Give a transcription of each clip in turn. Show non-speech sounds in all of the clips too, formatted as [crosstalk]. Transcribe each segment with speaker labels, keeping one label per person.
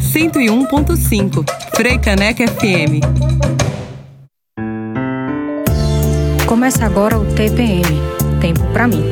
Speaker 1: 101.5 Freicaneca FM.
Speaker 2: Começa agora o TPM Tempo para mim.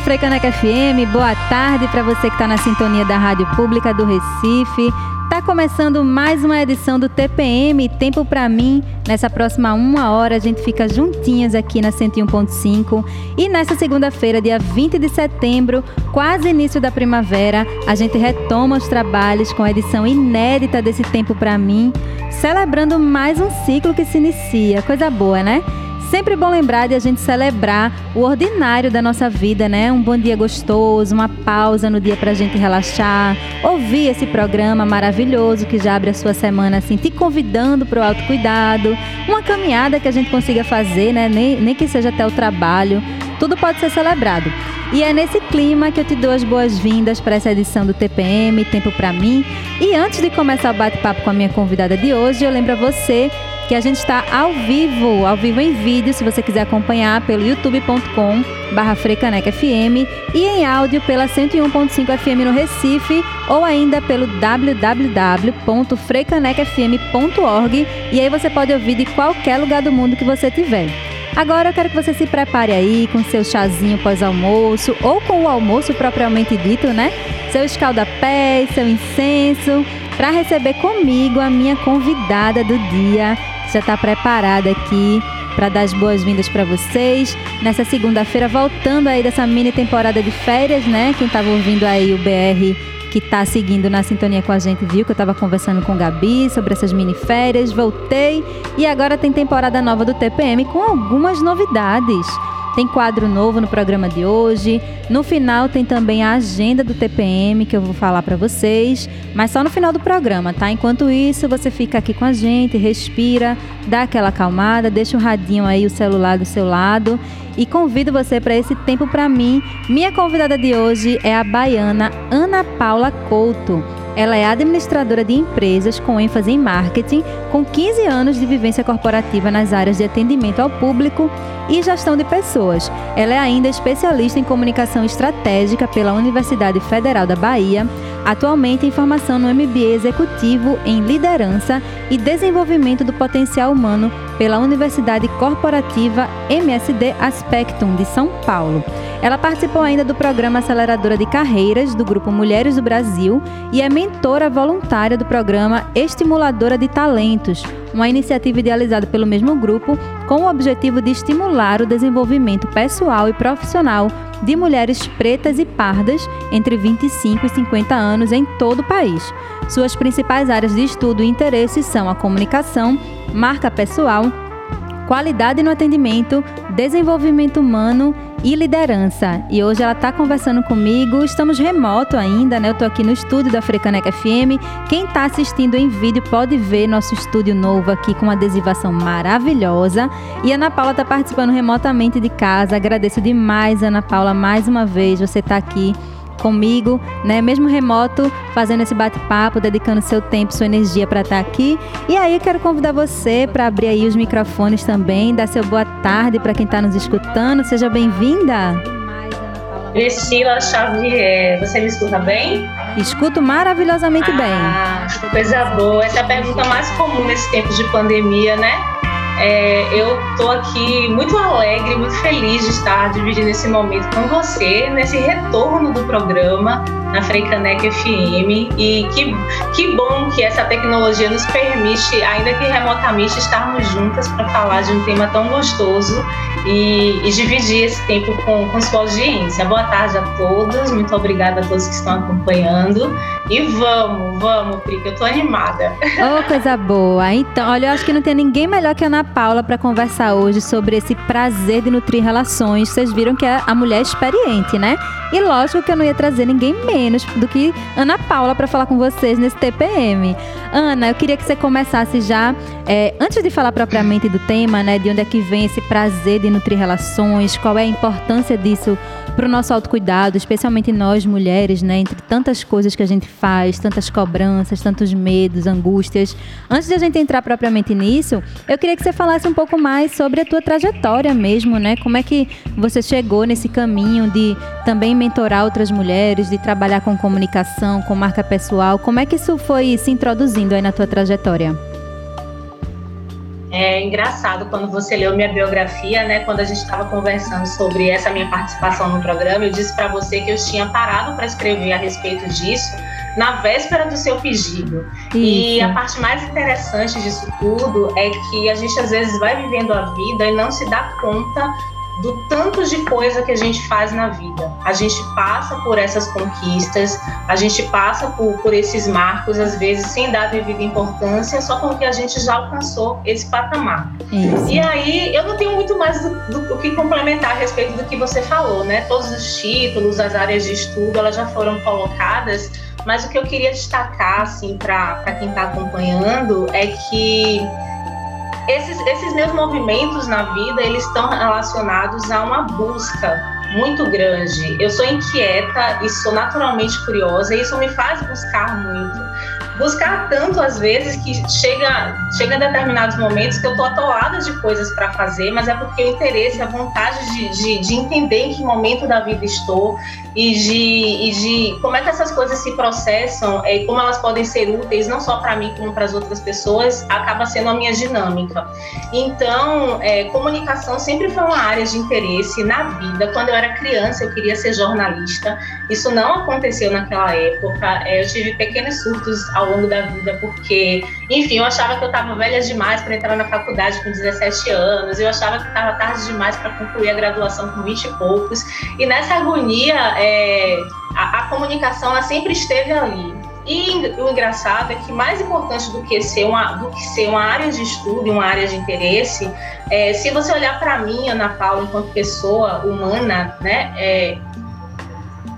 Speaker 3: Freicaneca FM, boa tarde para você que está na sintonia da Rádio Pública do Recife. Tá começando mais uma edição do TPM Tempo para mim. Nessa próxima uma hora a gente fica juntinhas aqui na 101.5 e nessa segunda-feira, dia 20 de setembro, quase início da primavera, a gente retoma os trabalhos com a edição inédita desse Tempo para mim, celebrando mais um ciclo que se inicia. Coisa boa, né? Sempre bom lembrar de a gente celebrar o ordinário da nossa vida, né? Um bom dia gostoso, uma pausa no dia pra gente relaxar, ouvir esse programa maravilhoso que já abre a sua semana assim, te convidando para o autocuidado, uma caminhada que a gente consiga fazer, né? Nem, nem que seja até o trabalho. Tudo pode ser celebrado. E é nesse clima que eu te dou as boas-vindas para essa edição do TPM, Tempo para mim. E antes de começar o bate-papo com a minha convidada de hoje, eu lembro a você que a gente está ao vivo, ao vivo em vídeo, se você quiser acompanhar pelo youtube.com barra FM e em áudio pela 101.5 FM no Recife ou ainda pelo www.freicanecfm.org e aí você pode ouvir de qualquer lugar do mundo que você tiver. Agora eu quero que você se prepare aí com seu chazinho pós-almoço ou com o almoço propriamente dito, né? Seu escaldapé, seu incenso, para receber comigo a minha convidada do dia, já está preparada aqui para dar as boas-vindas para vocês. Nessa segunda-feira, voltando aí dessa mini temporada de férias, né? Quem estava ouvindo aí o BR que está seguindo na sintonia com a gente viu que eu estava conversando com Gabi sobre essas mini férias. Voltei e agora tem temporada nova do TPM com algumas novidades. Tem quadro novo no programa de hoje. No final tem também a agenda do TPM que eu vou falar para vocês, mas só no final do programa, tá? Enquanto isso, você fica aqui com a gente, respira, dá aquela acalmada, deixa o radinho aí, o celular do seu lado e convido você para esse tempo para mim. Minha convidada de hoje é a baiana Ana Paula Couto. Ela é administradora de empresas com ênfase em marketing, com 15 anos de vivência corporativa nas áreas de atendimento ao público e gestão de pessoas. Ela é ainda especialista em comunicação estratégica pela Universidade Federal da Bahia, atualmente em formação no MBA Executivo em Liderança e Desenvolvimento do Potencial Humano pela Universidade Corporativa MSD Aspectum de São Paulo. Ela participou ainda do programa Aceleradora de Carreiras do Grupo Mulheres do Brasil e é mentora voluntária do programa Estimuladora de Talentos, uma iniciativa idealizada pelo mesmo grupo com o objetivo de estimular o desenvolvimento pessoal e profissional de mulheres pretas e pardas entre 25 e 50 anos em todo o país. Suas principais áreas de estudo e interesse são a comunicação, marca pessoal, qualidade no atendimento, desenvolvimento humano e liderança. E hoje ela está conversando comigo. Estamos remoto ainda, né? Eu estou aqui no estúdio da Frecaneca FM. Quem está assistindo em vídeo pode ver nosso estúdio novo aqui com uma adesivação maravilhosa. E Ana Paula está participando remotamente de casa. Agradeço demais, Ana Paula, mais uma vez. Você está aqui comigo, né? Mesmo remoto, fazendo esse bate-papo, dedicando seu tempo, sua energia para estar tá aqui. E aí eu quero convidar você para abrir aí os microfones também, dar seu boa tarde para quem está nos escutando. Seja bem-vinda.
Speaker 4: Priscila Xavier, você me escuta bem?
Speaker 3: Escuto maravilhosamente
Speaker 4: ah,
Speaker 3: bem.
Speaker 4: Coisa boa. Essa é a pergunta mais comum nesse tempo de pandemia, né? É, eu estou aqui muito alegre, muito feliz de estar dividindo esse momento com você, nesse retorno do programa na Freicanec FM. E que, que bom que essa tecnologia nos permite, ainda que remotamente, estarmos juntas para falar de um tema tão gostoso e, e, dividir esse tempo com, com sua audiência. Boa tarde a todos, muito obrigada a todos que estão acompanhando. E vamos, vamos, Pri, que eu tô animada.
Speaker 3: Oh, coisa boa. Então, olha, eu acho que não tem ninguém melhor que a Ana Paula para conversar hoje sobre esse prazer de nutrir relações. Vocês viram que é a mulher experiente, né? E lógico que eu não ia trazer ninguém menos do que Ana Paula para falar com vocês nesse TPM. Ana, eu queria que você começasse já, é, antes de falar propriamente do tema, né, de onde é que vem esse prazer de nutrir relações, qual é a importância disso para o nosso autocuidado, especialmente nós mulheres, né, entre tantas coisas que a gente faz, tantas cobranças, tantos medos, angústias. Antes de a gente entrar propriamente nisso, eu queria que você falasse um pouco mais sobre a tua trajetória mesmo, né? Como é que você chegou nesse caminho de também mentorar outras mulheres, de trabalhar com comunicação, com marca pessoal? Como é que isso foi se introduzindo aí na tua trajetória?
Speaker 4: É engraçado quando você leu minha biografia, né? Quando a gente estava conversando sobre essa minha participação no programa, eu disse para você que eu tinha parado para escrever a respeito disso na véspera do seu pedido. Isso. E a parte mais interessante disso tudo é que a gente às vezes vai vivendo a vida e não se dá conta do tanto de coisa que a gente faz na vida. A gente passa por essas conquistas, a gente passa por, por esses marcos, às vezes sem dar devida importância, só porque a gente já alcançou esse patamar. Isso. E aí eu não tenho muito mais do, do, do, que complementar a respeito do que você falou, né? Todos os títulos, as áreas de estudo, elas já foram colocadas, mas o que eu queria destacar, assim, para quem está acompanhando, é que esses, esses meus movimentos na vida, eles estão relacionados a uma busca muito grande. Eu sou inquieta e sou naturalmente curiosa, e isso me faz buscar muito buscar tanto às vezes que chega, chega em determinados momentos que eu tô atolada de coisas para fazer, mas é porque o interesse, a vontade de, de, de, entender em que momento da vida estou e de, e de como é que essas coisas se processam e como elas podem ser úteis, não só para mim, como para as outras pessoas, acaba sendo a minha dinâmica. Então, é, comunicação sempre foi uma área de interesse na vida. Quando eu era criança, eu queria ser jornalista. Isso não aconteceu naquela época. É, eu tive pequenos surtos ao longo da vida, porque, enfim, eu achava que eu estava velha demais para entrar na faculdade com 17 anos, eu achava que estava tarde demais para concluir a graduação com 20 e poucos. E nessa agonia, é, a, a comunicação ela sempre esteve ali. E o engraçado é que mais importante do que ser uma, do que ser uma área de estudo uma área de interesse, é, se você olhar para mim, Ana Paula, enquanto pessoa humana, né, é,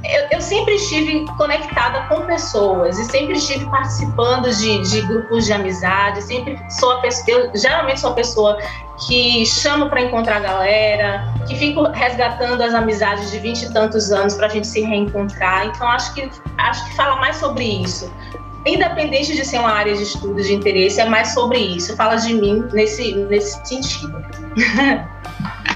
Speaker 4: eu, eu, sempre estive conectada com pessoas e sempre estive participando de, de grupos de amizade. Sempre sou a pessoa, eu geralmente sou a pessoa que chamo para encontrar a galera, que fico resgatando as amizades de vinte e tantos anos para a gente se reencontrar. Então acho que acho que fala mais sobre isso. Independente de ser uma área de estudo de interesse, é mais sobre isso. Fala de mim nesse nesse sentido. [laughs]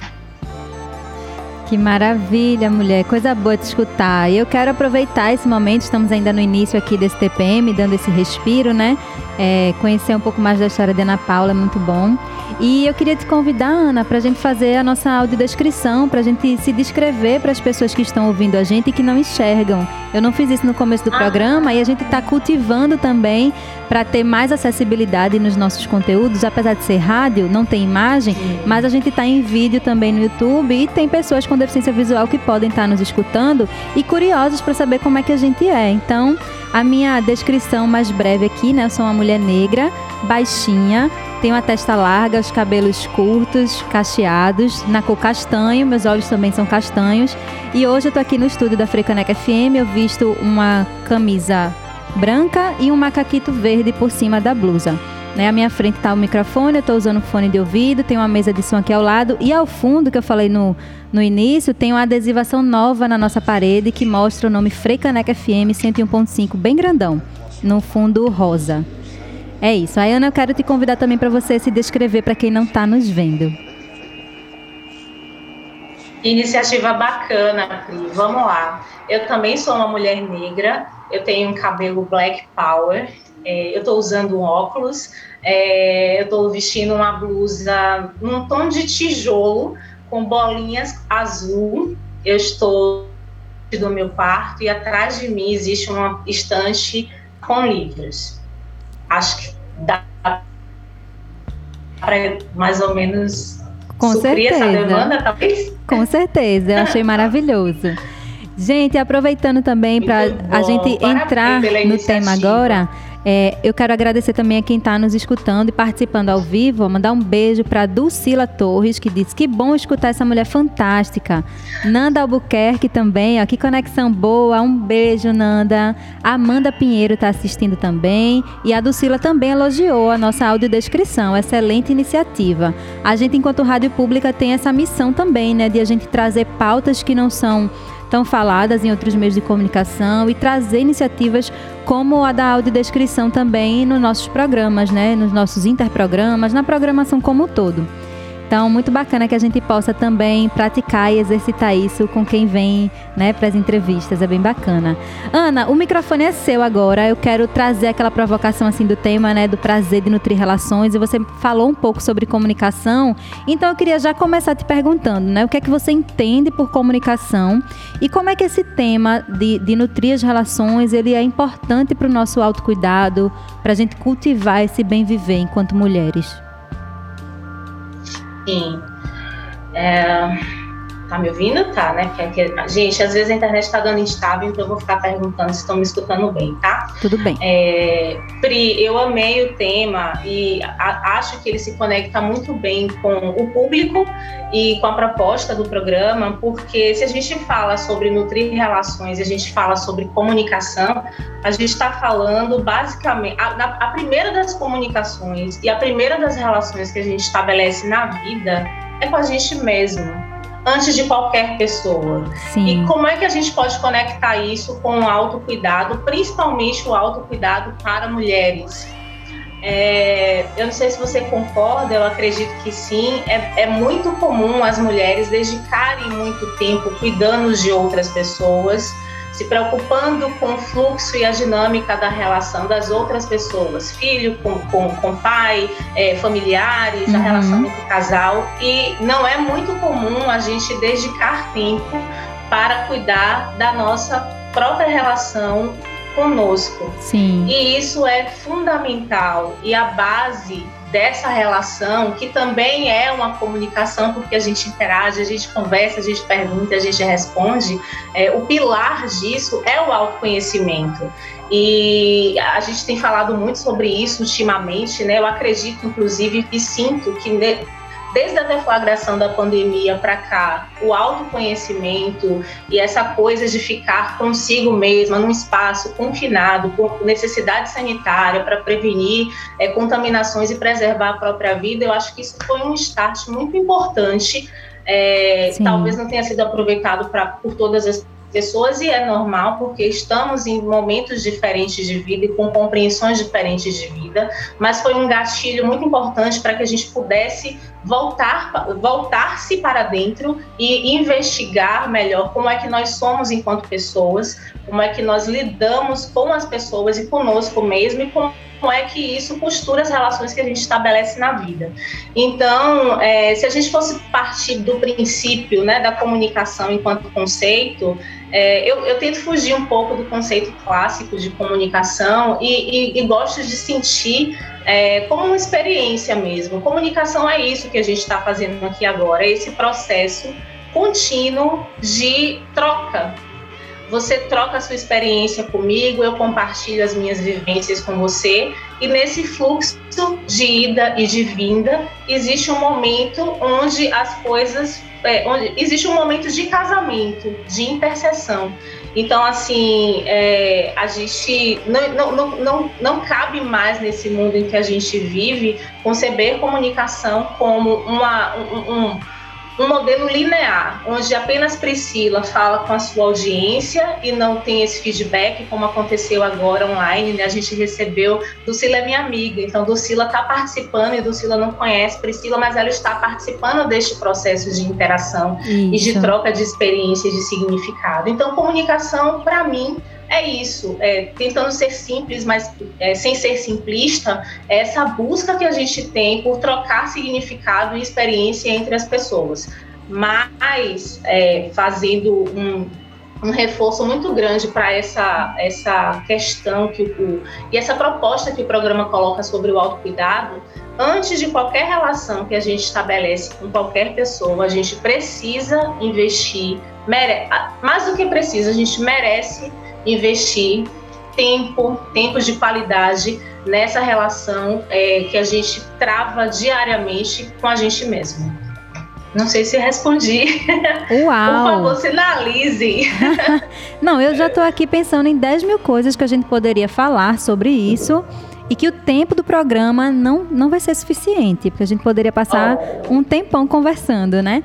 Speaker 3: Que maravilha, mulher. Coisa boa de escutar. E eu quero aproveitar esse momento, estamos ainda no início aqui desse TPM, dando esse respiro, né? É, conhecer um pouco mais da história da Ana Paula é muito bom. E eu queria te convidar, Ana, para a gente fazer a nossa audiodescrição, para a gente se descrever para as pessoas que estão ouvindo a gente e que não enxergam. Eu não fiz isso no começo do ah. programa e a gente está cultivando também para ter mais acessibilidade nos nossos conteúdos. Apesar de ser rádio, não tem imagem, Sim. mas a gente está em vídeo também no YouTube e tem pessoas com deficiência visual que podem estar tá nos escutando e curiosos para saber como é que a gente é. Então, a minha descrição mais breve aqui, né? Eu sou uma mulher negra, baixinha, tenho a testa larga, os cabelos curtos, cacheados, na cor castanho, meus olhos também são castanhos. E hoje eu tô aqui no estúdio da Frecaneca FM, eu visto uma camisa branca e um macaquito verde por cima da blusa. Né? À minha frente está o microfone, eu estou usando fone de ouvido, tem uma mesa de som aqui ao lado e ao fundo, que eu falei no, no início, tem uma adesivação nova na nossa parede que mostra o nome Freicaneca FM 101.5, bem grandão, no fundo rosa. É isso. Aí, Ana, eu quero te convidar também para você se descrever para quem não está nos vendo.
Speaker 4: Iniciativa bacana, Pri. Vamos lá. Eu também sou uma mulher negra, eu tenho um cabelo black power, é, eu estou usando um óculos, é, eu estou vestindo uma blusa num tom de tijolo com bolinhas azul. Eu estou no meu quarto e atrás de mim existe uma estante com livros. Acho que dá para mais ou menos
Speaker 3: com certeza.
Speaker 4: essa demanda, talvez?
Speaker 3: Com certeza, eu achei maravilhoso. Gente, aproveitando também para a gente entrar no tema agora, é, eu quero agradecer também a quem está nos escutando e participando ao vivo. mandar um beijo para Dulcila Torres, que disse que bom escutar essa mulher fantástica. Nanda Albuquerque também, ó, que conexão boa. Um beijo, Nanda. Amanda Pinheiro está assistindo também. E a Dulcila também elogiou a nossa audiodescrição. Excelente iniciativa. A gente, enquanto rádio pública, tem essa missão também, né, de a gente trazer pautas que não são tão faladas em outros meios de comunicação e trazer iniciativas como a da audiodescrição também nos nossos programas, né? nos nossos interprogramas, na programação como um todo. Então, muito bacana que a gente possa também praticar e exercitar isso com quem vem né, para as entrevistas. É bem bacana. Ana, o microfone é seu agora. Eu quero trazer aquela provocação assim do tema né, do prazer de nutrir relações. E você falou um pouco sobre comunicação. Então, eu queria já começar te perguntando né, o que é que você entende por comunicação e como é que esse tema de, de nutrir as relações ele é importante para o nosso autocuidado, para a gente cultivar esse bem viver enquanto mulheres.
Speaker 4: Sim. É, tá me ouvindo? Tá, né? Porque, gente, às vezes a internet tá dando instável, então eu vou ficar perguntando se estão me escutando bem, tá?
Speaker 3: Tudo bem.
Speaker 4: É, Pri, eu amei o tema e a, acho que ele se conecta muito bem com o público e com a proposta do programa, porque se a gente fala sobre nutrir relações, a gente fala sobre comunicação, a gente está falando basicamente a, a primeira das comunicações e a primeira das relações que a gente estabelece na vida é com a gente mesmo antes de qualquer pessoa.
Speaker 3: Sim.
Speaker 4: E como é que a gente pode conectar isso com o autocuidado, principalmente o autocuidado para mulheres? É, eu não sei se você concorda, eu acredito que sim. É, é, muito comum as mulheres dedicarem muito tempo cuidando de outras pessoas, se preocupando com o fluxo e a dinâmica da relação das outras pessoas, filho com, com, com pai, é, familiares, uhum. a relação entre casal. E não é muito comum a gente dedicar tempo para cuidar da nossa própria relação conosco.
Speaker 3: Sim.
Speaker 4: E isso é fundamental e a base dessa relação, que também é uma comunicação, porque a gente interage, a gente conversa, a gente pergunta, a gente responde, é, o pilar disso é o autoconhecimento. E a gente tem falado muito sobre isso ultimamente, né? Eu acredito, inclusive, e sinto que desde a deflagração da pandemia para cá, o autoconhecimento e essa coisa de ficar consigo mesma num espaço confinado, com necessidade sanitária para prevenir é, contaminações e preservar a própria vida, eu acho que isso foi um start muito importante. É, talvez não tenha sido aproveitado pra, por todas as pessoas e é normal porque estamos em momentos diferentes de vida e com compreensões diferentes de vida, mas foi um gatilho muito importante para que a gente pudesse voltar voltar-se para dentro e investigar melhor como é que nós somos enquanto pessoas, como é que nós lidamos com as pessoas e conosco mesmo e como é que isso costura as relações que a gente estabelece na vida. Então, é, se a gente fosse partir do princípio né, da comunicação enquanto conceito, é, eu, eu, tento fugir um pouco do conceito clássico de comunicação e, e, e gosto de sentir é, como uma experiência mesmo. Comunicação é isso que a gente está fazendo aqui agora, é esse processo contínuo de troca. Você troca a sua experiência comigo, eu compartilho as minhas vivências com você, e nesse fluxo de ida e de vinda, existe um momento onde as coisas é, onde existe um momento de casamento, de interseção. Então, assim, é, a gente não, não, não, não cabe mais nesse mundo em que a gente vive conceber comunicação como uma, um, um um modelo linear, onde apenas Priscila fala com a sua audiência e não tem esse feedback, como aconteceu agora online, né? A gente recebeu, Lucila é minha amiga, então Lucila está participando e Lucila não conhece Priscila, mas ela está participando deste processo de interação Isso. e de troca de experiência e de significado. Então, comunicação, para mim, é isso, é, tentando ser simples, mas é, sem ser simplista, é essa busca que a gente tem por trocar significado e experiência entre as pessoas, mas é, fazendo um, um reforço muito grande para essa, essa questão que o, e essa proposta que o programa coloca sobre o autocuidado, antes de qualquer relação que a gente estabelece com qualquer pessoa, a gente precisa investir, mere, mais do que precisa, a gente merece investir tempo, tempo de qualidade nessa relação é, que a gente trava diariamente com a gente mesmo. Não sei se respondi. [laughs]
Speaker 3: Uau!
Speaker 4: Por favor, sinalize. [laughs]
Speaker 3: Não, eu já estou aqui pensando em 10 mil coisas que a gente poderia falar sobre isso e que o tempo do programa não, não vai ser suficiente, porque a gente poderia passar oh. um tempão conversando, né?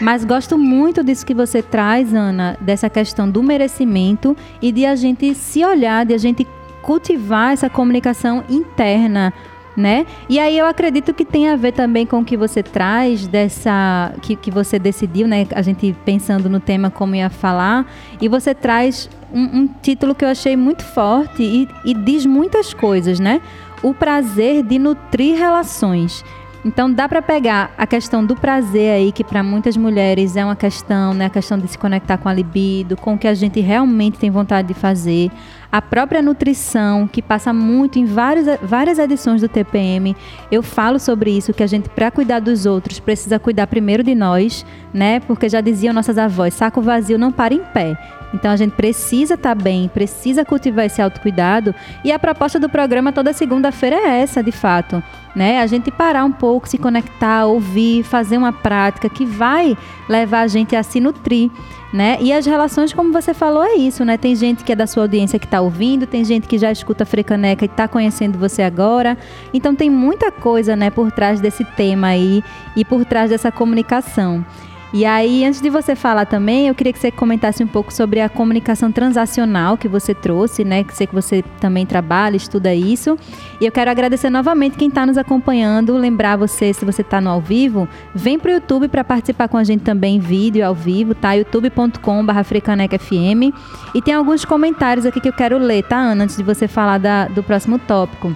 Speaker 3: Mas gosto muito disso que você traz, Ana, dessa questão do merecimento e de a gente se olhar, de a gente cultivar essa comunicação interna, né? E aí eu acredito que tem a ver também com o que você traz dessa que, que você decidiu, né? A gente pensando no tema como ia falar e você traz um, um título que eu achei muito forte e, e diz muitas coisas, né? O prazer de nutrir relações. Então dá para pegar a questão do prazer aí, que para muitas mulheres é uma questão, né, a questão de se conectar com a libido, com o que a gente realmente tem vontade de fazer, a própria nutrição, que passa muito em várias, edições do TPM. Eu falo sobre isso, que a gente, para cuidar dos outros, precisa cuidar primeiro de nós, né? Porque já diziam nossas avós, saco vazio não para em pé. Então a gente precisa estar tá bem, precisa cultivar esse autocuidado. E a proposta do programa toda segunda-feira é essa, de fato. Né? A gente parar um pouco, se conectar, ouvir, fazer uma prática que vai levar a gente a se nutrir. Né? E as relações, como você falou, é isso, né? Tem gente que é da sua audiência que está ouvindo, tem gente que já escuta Frecaneca e está conhecendo você agora. Então tem muita coisa, né, por trás desse tema aí e por trás dessa comunicação. E aí, antes de você falar também, eu queria que você comentasse um pouco sobre a comunicação transacional que você trouxe, né? Que sei que você também trabalha, estuda isso. E eu quero agradecer novamente quem está nos acompanhando. Lembrar você, se você está no ao vivo, vem para o YouTube para participar com a gente também em vídeo ao vivo, tá? youtube.com/frecanecfm. E tem alguns comentários aqui que eu quero ler, tá, Ana? Antes de você falar da, do próximo tópico.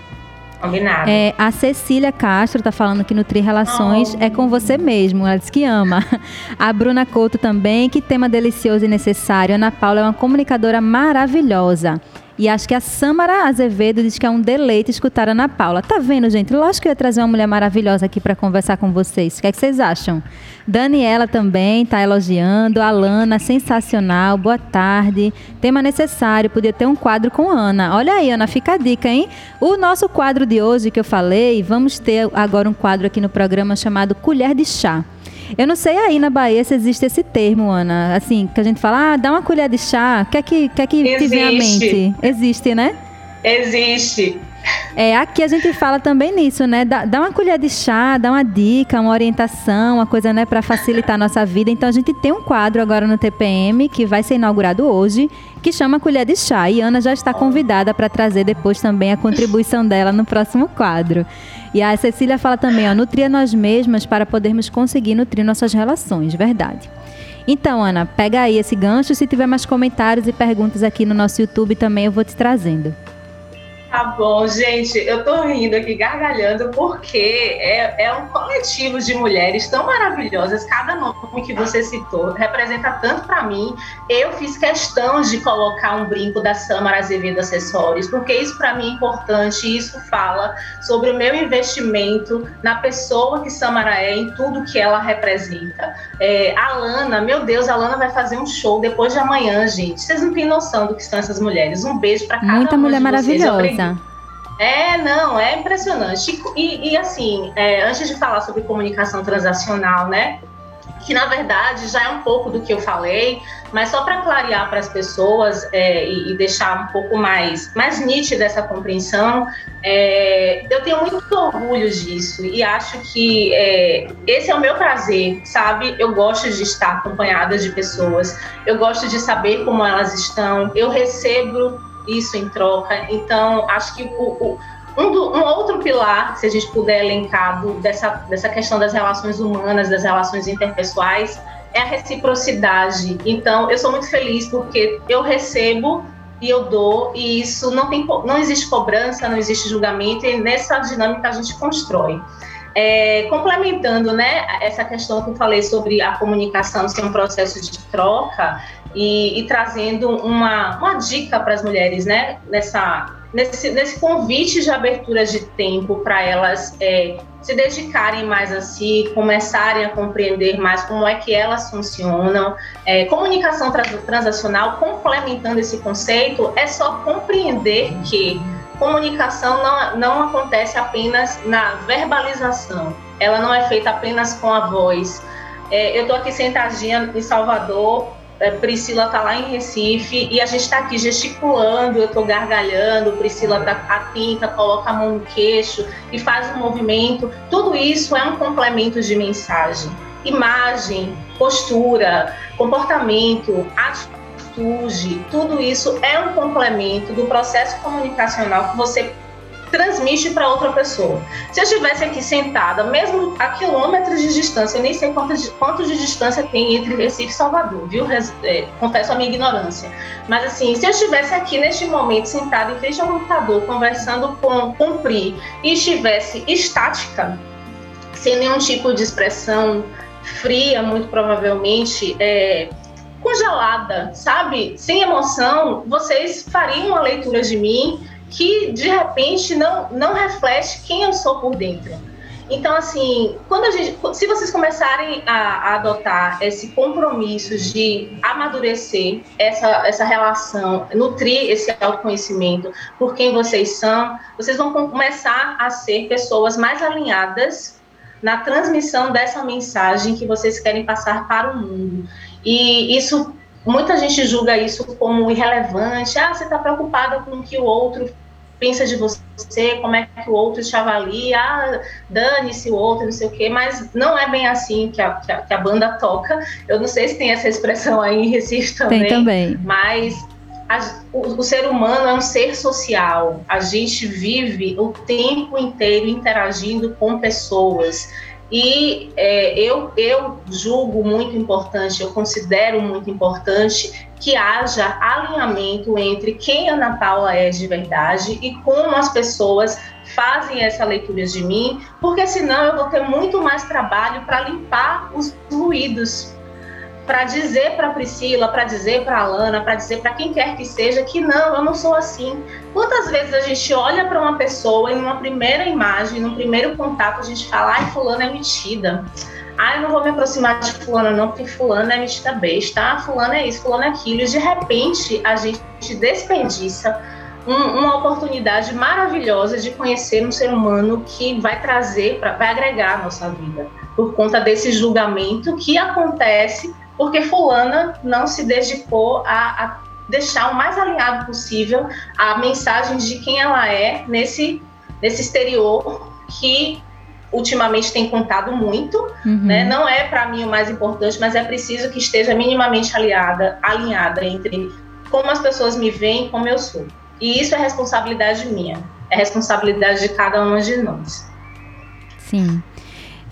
Speaker 4: Combinado.
Speaker 3: É, a Cecília Castro tá falando que Nutrir Relações oh. é com você mesmo. Ela diz que ama. [laughs] A Bruna Couto também, que tema delicioso e necessário. Ana Paula é uma comunicadora maravilhosa. E acho que a Samara Azevedo diz que é um deleite escutar a Ana Paula. Tá vendo, gente? Lógico que eu ia trazer uma mulher maravilhosa aqui para conversar com vocês. O que, é que vocês acham? Daniela também tá elogiando. Alana, sensacional. Boa tarde. Tema necessário. Podia ter um quadro com Ana. Olha aí, Ana, fica a dica, hein? O nosso quadro de hoje que eu falei, vamos ter agora um quadro aqui no programa chamado Colher de Chá. Eu não sei aí na Bahia se existe esse termo, Ana. Assim, que a gente fala, ah, dá uma colher de chá. O que é que, que, é que te vem à mente? Existe, né?
Speaker 4: Existe.
Speaker 3: É, aqui a gente fala também nisso, né? Dá, dá, uma colher de chá, dá uma dica, uma orientação, uma coisa, né, para facilitar a nossa vida. Então a gente tem um quadro agora no TPM que vai ser inaugurado hoje, que chama Colher de Chá. E Ana já está convidada para trazer depois também a contribuição dela no próximo quadro. E a Cecília fala também, ó, nutrir nós mesmas para podermos conseguir nutrir nossas relações, verdade. Então, Ana, pega aí esse gancho. Se tiver mais comentários e perguntas aqui no nosso YouTube também, eu vou te trazendo.
Speaker 4: Tá bom, gente, eu tô rindo aqui, gargalhando, porque é, é um coletivo de mulheres tão maravilhosas. Cada nome que você citou representa tanto para mim. Eu fiz questão de colocar um brinco da Samara Azevedo Acessórios, porque isso para mim é importante. Isso fala sobre o meu investimento na pessoa que Samara é, em tudo que ela representa. É, a Lana, meu Deus, a Lana vai fazer um show depois de amanhã, gente. Vocês não têm noção do que são essas mulheres. Um beijo para cada
Speaker 3: Muita mulher maravilhosa.
Speaker 4: É, não, é impressionante. E, e assim, é, antes de falar sobre comunicação transacional, né? que na verdade já é um pouco do que eu falei, mas só para clarear para as pessoas é, e, e, deixar um pouco mais, mais nítida essa compreensão, é, eu tenho muito orgulho disso e acho que é, esse é o meu prazer, sabe? Eu gosto de estar acompanhada de pessoas, eu gosto de saber como elas estão, eu recebo isso em troca, então acho que o, o um, do, um, outro pilar, se a gente puder elencar, do, dessa, dessa questão das relações humanas, das relações interpessoais, é a reciprocidade. Então, eu sou muito feliz porque eu recebo e eu dou, e isso não, tem, não existe cobrança, não existe julgamento, e nessa dinâmica a gente constrói. É, complementando né, essa questão que eu falei sobre a comunicação ser um processo de troca e, e trazendo uma, uma dica para as mulheres né, nessa, nesse, nesse convite de abertura de tempo para elas é, se dedicarem mais a si, começarem a compreender mais como é que elas funcionam. É, comunicação transacional, complementando esse conceito, é só compreender que comunicação não, não acontece apenas na verbalização, ela não é feita apenas com a voz. É, eu estou aqui sentadinha em Salvador, é, Priscila está lá em Recife e a gente está aqui gesticulando, eu estou gargalhando, Priscila está atenta, coloca a mão no queixo e faz um movimento. Tudo isso é um complemento de mensagem. Imagem, postura, comportamento, atitude, tudo isso é um complemento do processo comunicacional que você transmite para outra pessoa. Se eu estivesse aqui sentada, mesmo a quilômetros de distância, eu nem sei quantos, quantos de distância tem entre Recife e Salvador, viu? É, confesso a minha ignorância. Mas assim, se eu estivesse aqui neste momento sentada em frente ao computador, conversando com, com Pri, e estivesse estática, sem nenhum tipo de expressão fria, muito provavelmente, é, congelada, sabe? Sem emoção, vocês fariam uma leitura de mim que de repente não, não reflete quem eu sou por dentro. Então, assim, quando a gente, se vocês começarem a, a, adotar esse compromisso de amadurecer essa, essa relação, nutrir esse autoconhecimento por quem vocês são, vocês vão começar a ser pessoas mais alinhadas na transmissão dessa mensagem que vocês querem passar para o mundo. E isso muita gente julga isso como irrelevante. Ah, você está preocupada com o que o outro pensa de você, como é que o outro te avalia, ah, dane-se o outro, não sei o quê, mas não é bem assim que a, que a, que a banda toca. Eu não sei se tem essa expressão aí em Recife também.
Speaker 3: Tem também.
Speaker 4: Mas a, o, o, ser humano é um ser social. A gente vive o tempo inteiro interagindo com pessoas. E é, eu, eu julgo muito importante, eu considero muito importante que haja alinhamento entre quem Ana Paula é de verdade e como as pessoas fazem essa leitura de mim, porque senão eu vou ter muito mais trabalho para limpar os fluidos para dizer para Priscila, para dizer para Alana, para dizer para quem quer que seja que não, eu não sou assim. Quantas vezes a gente olha para uma pessoa e numa primeira imagem, num primeiro contato, a gente fala, ai, fulana é metida. Eu não vou me aproximar de fulana não, porque fulana é metida besta. Ah, fulana é isso, fulana é aquilo. E de repente a gente desperdiça um, uma oportunidade maravilhosa de conhecer um ser humano que vai trazer, pra, vai agregar a nossa vida. Por conta desse julgamento que acontece porque fulana não se dedicou a, a deixar o mais alinhado possível a mensagem de quem ela é nesse, nesse exterior que ultimamente tem contado muito, uhum. né? Não é para mim o mais importante, mas é preciso que esteja minimamente alinhada, alinhada entre como as pessoas me veem, como eu sou. E isso é responsabilidade minha, é responsabilidade de cada uma de nós.
Speaker 3: Sim.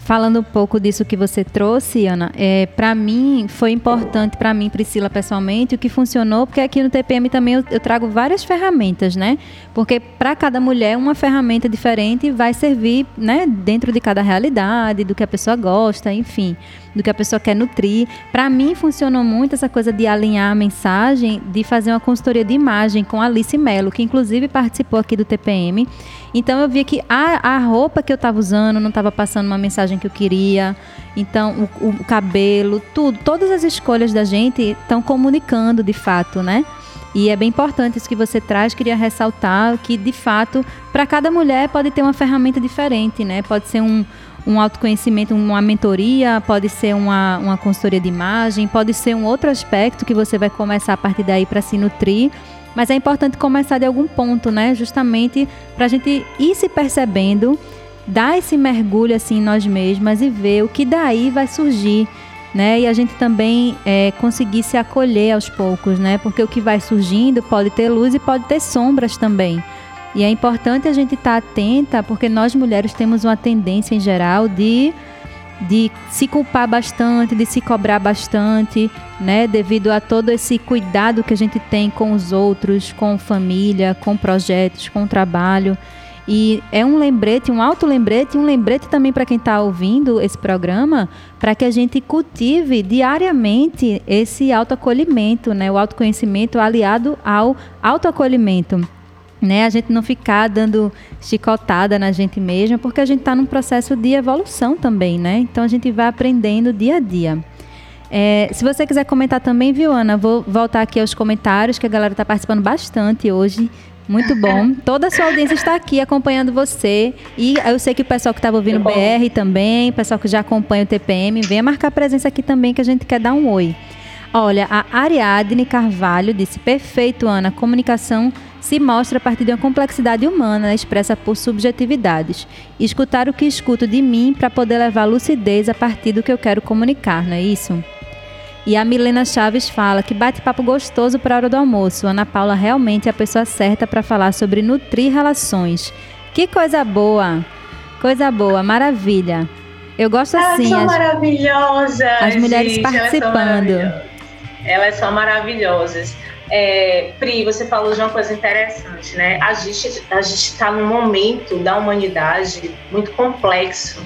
Speaker 3: Falando um pouco disso que você trouxe, Ana, é, para mim foi importante, para mim, Priscila, pessoalmente, o que funcionou, porque aqui no TPM também eu, eu trago várias ferramentas, né? Porque para cada mulher, uma ferramenta diferente vai servir, né, dentro de cada realidade, do que a pessoa gosta, enfim do que a pessoa quer nutrir. Para mim, funcionou muito essa coisa de alinhar a mensagem, de fazer uma consultoria de imagem com Alice Mello, que inclusive participou aqui do TPM. Então, eu via que a, a roupa que eu estava usando não estava passando uma mensagem que eu queria. Então, o, o cabelo, tudo, todas as escolhas da gente estão comunicando de fato, né? E é bem importante isso que você traz. Queria ressaltar que, de fato, para cada mulher pode ter uma ferramenta diferente, né? Pode ser um, um autoconhecimento, uma mentoria, pode ser uma, uma consultoria de imagem, pode ser um outro aspecto que você vai começar a partir daí para se nutrir. Mas é importante começar de algum ponto, né? Justamente para a gente ir se percebendo, dar esse mergulho assim em nós mesmas e ver o que daí vai surgir. Né? E a gente também é, conseguir se acolher aos poucos, né? Porque o que vai surgindo pode ter luz e pode ter sombras também. E é importante a gente estar tá atenta, porque nós mulheres temos uma tendência em geral de, de se culpar bastante, de se cobrar bastante, né? Devido a todo esse cuidado que a gente tem com os outros, com família, com projetos, com trabalho. E é um lembrete, um alto lembrete, um lembrete também para quem está ouvindo esse programa, para que a gente cultive diariamente esse autoacolhimento, né? o autoconhecimento aliado ao autoacolhimento né? A gente não ficar dando chicotada na gente mesma, porque a gente está num processo de evolução também, né? Então a gente vai aprendendo dia a dia. É, se você quiser comentar também, viu, Ana? Vou voltar aqui aos comentários, que a galera está participando bastante hoje. Muito bom. [laughs] Toda a sua audiência está aqui acompanhando você. E eu sei que o pessoal que estava ouvindo o BR também, o pessoal que já acompanha o TPM, venha marcar presença aqui também, que a gente quer dar um oi. Olha, a Ariadne Carvalho disse: perfeito, Ana. Comunicação se mostra a partir de uma complexidade humana expressa por subjetividades. escutar o que escuto de mim para poder levar lucidez a partir do que eu quero comunicar, não é isso? E a Milena Chaves fala que bate-papo gostoso para a hora do almoço. Ana Paula realmente é a pessoa certa para falar sobre nutrir relações. Que coisa boa! Coisa boa, maravilha. Eu gosto
Speaker 4: elas
Speaker 3: assim.
Speaker 4: São as, maravilhosas.
Speaker 3: As mulheres gente, participando.
Speaker 4: Elas são, elas são maravilhosas. É, Pri, você falou de uma coisa interessante, né? A gente a está num momento da humanidade muito complexo.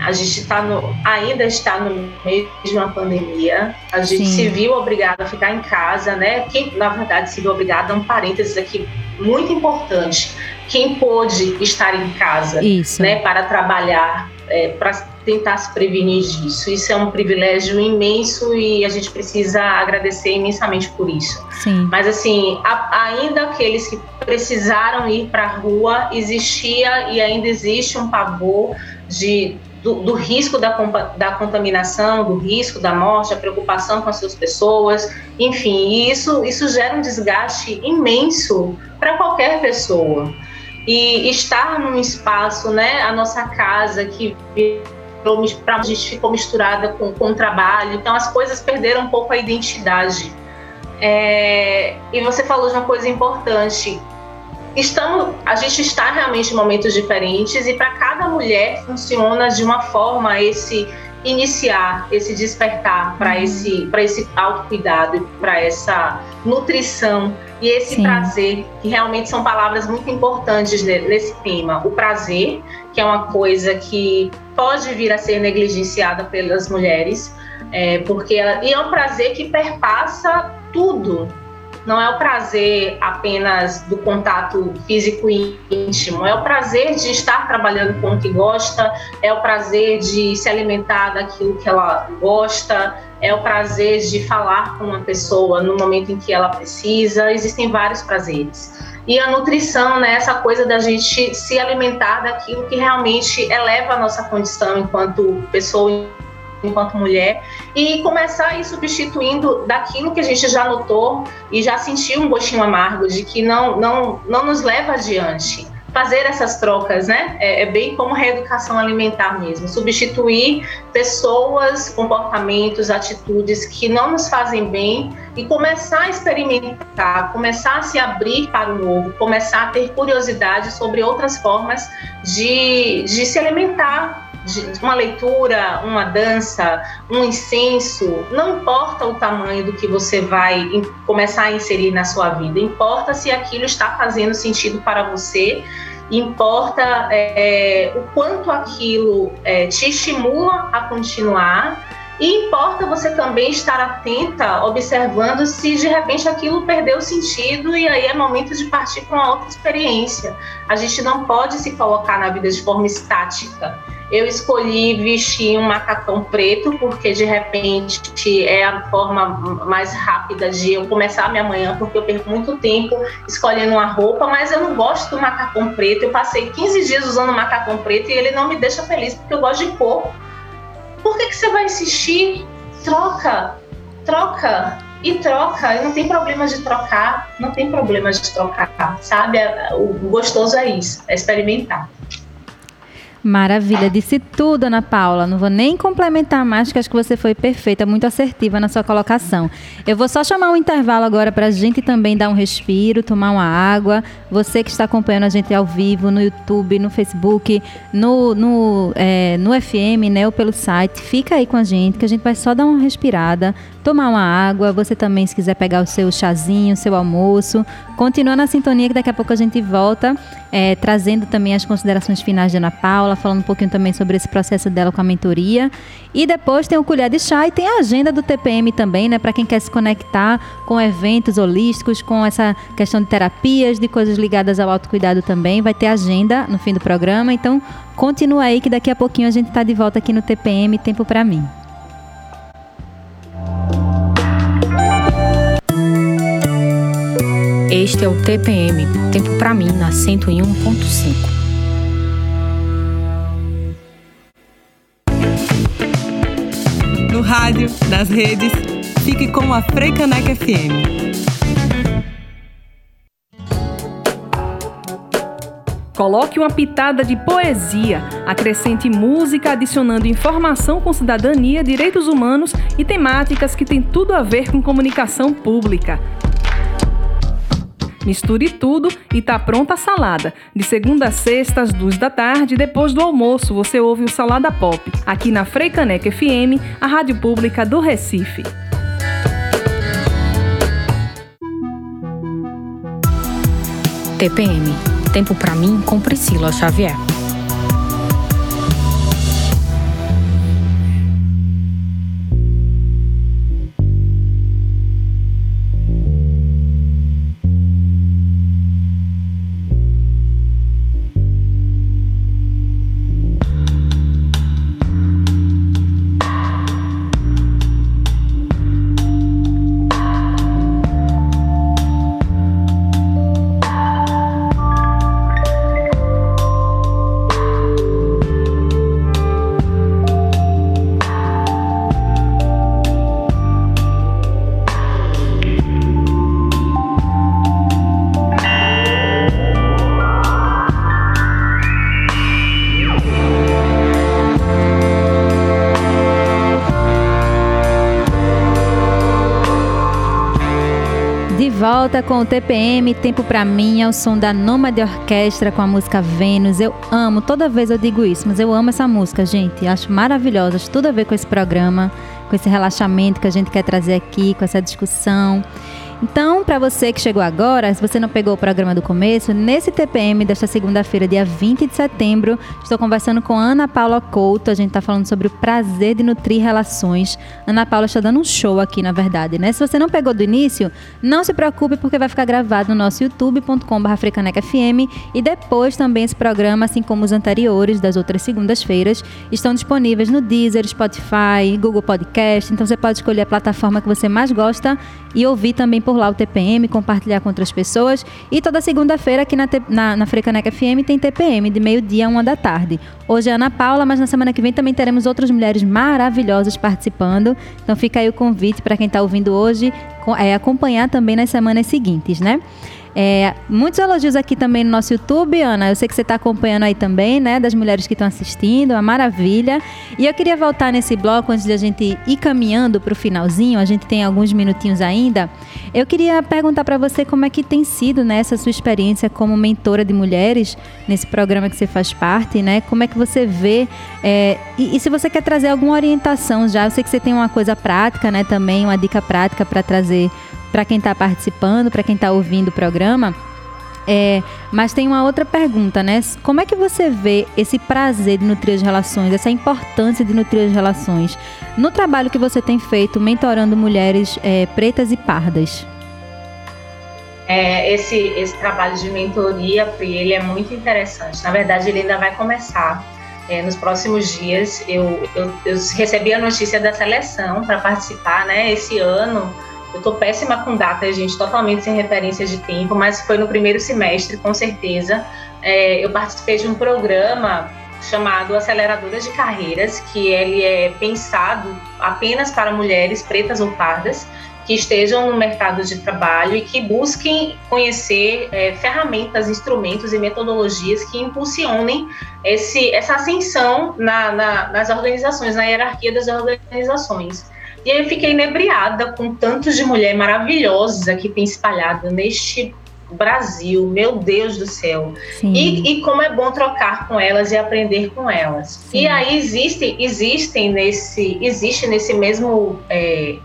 Speaker 4: A gente está no, ainda está no meio de uma pandemia. A gente Sim. se viu obrigada a ficar em casa, né? Quem, na verdade, se viu obrigada, um parênteses aqui muito importante. Quem pôde estar em casa,
Speaker 3: Isso.
Speaker 4: né, para trabalhar, é, para tentar se prevenir disso. Isso é um privilégio imenso e a gente precisa agradecer imensamente por isso.
Speaker 3: Sim.
Speaker 4: Mas assim, a, ainda aqueles que precisaram ir para a rua, existia e ainda existe um pavor de do, do, risco da, da contaminação, do risco da morte, a preocupação com as suas pessoas, enfim, isso, isso gera um desgaste imenso para qualquer pessoa. E estar num espaço, né, a nossa casa que a gente ficou misturada com, com trabalho, então as coisas perderam um pouco a identidade. É, e você falou de uma coisa importante. Estamos, a gente está realmente em momentos diferentes e para cada mulher funciona de uma forma esse iniciar, esse despertar para uhum. esse, para esse autocuidado, para essa nutrição e esse Sim. prazer, que realmente são palavras muito importantes nesse tema. O prazer, que é uma coisa que pode vir a ser negligenciada pelas mulheres, é, porque ela, e é um prazer que perpassa tudo. Não é o prazer apenas do contato físico e íntimo, é o prazer de estar trabalhando com o que gosta, é o prazer de se alimentar daquilo que ela gosta, é o prazer de falar com uma pessoa no momento em que ela precisa. Existem vários prazeres. E a nutrição, né, essa coisa da gente se alimentar daquilo que realmente eleva a nossa condição enquanto pessoa, enquanto mulher, e começar a ir substituindo daquilo que a gente já notou e já sentiu um gostinho amargo de que não, não, não nos leva adiante fazer essas trocas, né? É, é, bem como reeducação alimentar mesmo, substituir pessoas, comportamentos, atitudes que não nos fazem bem e começar a experimentar, começar a se abrir para o novo, começar a ter curiosidade sobre outras formas de, de se alimentar uma leitura, uma dança, um incenso, não importa o tamanho do que você vai começar a inserir na sua vida, importa se aquilo está fazendo sentido para você, importa é, o quanto aquilo é, te estimula a continuar. E importa você também estar atenta, observando se de repente aquilo perdeu sentido e aí é momento de partir para uma outra experiência. A gente não pode se colocar na vida de forma estática Eu escolhi vestir um macacão preto, porque de repente é a forma mais rápida de eu começar a minha manhã, porque eu perco muito tempo escolhendo uma roupa, mas eu não gosto do macacão preto. Eu passei 15 dias usando macacão preto e ele não me deixa feliz, porque eu gosto de cor. Por que, que você vai insistir? Troca, troca e troca. E não tem problema de trocar, não tem problema de trocar, sabe? O gostoso é isso, é experimentar.
Speaker 3: Maravilha, disse tudo, Ana Paula. Não vou nem complementar mais, que acho que você foi perfeita, muito assertiva na sua colocação. Eu vou só chamar um intervalo agora para a gente também dar um respiro, tomar uma água. Você que está acompanhando a gente ao vivo no YouTube, no Facebook, no, no, é, no FM, né, ou pelo site, fica aí com a gente, que a gente vai só dar uma respirada, tomar uma água. Você também, se quiser pegar o seu chazinho, seu almoço, continua na sintonia que daqui a pouco a gente volta, é, trazendo também as considerações finais de Ana Paula falando um pouquinho também sobre esse processo dela com a mentoria. E depois tem o Colher de Chá e tem a agenda do TPM também, né? Para quem quer se conectar com eventos holísticos, com essa questão de terapias, de coisas ligadas ao autocuidado também. Vai ter agenda no fim do programa. Então, continua aí que daqui a pouquinho a gente está de volta aqui no TPM Tempo para mim.
Speaker 2: Este é o TPM, Tempo para mim, na 101.5.
Speaker 1: rádio, nas redes. Fique com a Freicaneca FM.
Speaker 5: Coloque uma pitada de poesia, acrescente música adicionando informação com cidadania, direitos humanos e temáticas que têm tudo a ver com comunicação pública. Misture tudo e tá pronta a salada. De segunda a sexta, às duas da tarde, depois do almoço, você ouve o Salada Pop, aqui na Freicaneca FM, a rádio pública do Recife.
Speaker 2: TPM Tempo para mim com Priscila Xavier.
Speaker 3: Volta com o TPM, Tempo para mim, ao som da Nômade Orquestra com a música Vênus. Eu amo, toda vez eu digo isso, mas eu amo essa música, gente. Acho maravilhosa, acho tudo a ver com esse programa, com esse relaxamento que a gente quer trazer aqui, com essa discussão. Então, para você que chegou agora, se você não pegou o programa do começo, nesse TPM desta segunda-feira, dia 20 de setembro, estou conversando com Ana Paula Couto. A gente está falando sobre o prazer de nutrir relações. Ana Paula está dando um show aqui, na verdade, né? Se você não pegou do início, não se preocupe, porque vai ficar gravado no nosso youtube.com.br FM e depois também esse programa, assim como os anteriores das outras segundas-feiras, estão disponíveis no Deezer, Spotify, Google Podcast. Então você pode escolher a plataforma que você mais gosta e ouvir também por lá o TPM, compartilhar com outras pessoas. E toda segunda-feira aqui na, na, na Frecaneca FM tem TPM, de meio-dia a uma da tarde. Hoje é Ana Paula, mas na semana que vem também teremos outras mulheres maravilhosas participando. Então fica aí o convite para quem está ouvindo hoje é, acompanhar também nas semanas seguintes, né? É, muitos elogios aqui também no nosso YouTube, Ana. Eu sei que você está acompanhando aí também, né? Das mulheres que estão assistindo, uma maravilha. E eu queria voltar nesse bloco antes de a gente ir caminhando para o finalzinho. A gente tem alguns minutinhos ainda. Eu queria perguntar para você como é que tem sido né, essa sua experiência como mentora de mulheres nesse programa que você faz parte, né? Como é que você vê é, e, e se você quer trazer alguma orientação já, eu sei que você tem uma coisa prática, né? Também uma dica prática para trazer para quem está participando, para quem está ouvindo o programa. É, mas tem uma outra pergunta, né? Como é que você vê esse prazer de nutrir as relações, essa importância de nutrir as relações no trabalho que você tem feito mentorando mulheres é, pretas e pardas?
Speaker 4: É, esse, esse trabalho de mentoria, ele é muito interessante. Na verdade, ele ainda vai começar É, nos próximos dias eu, eu, eu, recebi a notícia da seleção para participar, né? Esse ano eu tô péssima com data, gente, totalmente sem referência de tempo, mas foi no primeiro semestre, com certeza. É, eu participei de um programa chamado Aceleradoras de Carreiras, que ele é pensado apenas para mulheres pretas ou pardas que estejam no mercado de trabalho e que busquem conhecer é, ferramentas, instrumentos e metodologias que impulsionem esse, essa ascensão na, na, nas organizações, na hierarquia das organizações. E aí eu fiquei inebriada com tantos de mulher maravilhosas aqui tem espalhado neste Brasil, meu Deus do céu. E, e, como é bom trocar com elas e aprender com elas. Sim. E aí existem, existem nesse, existe nesse mesmo é,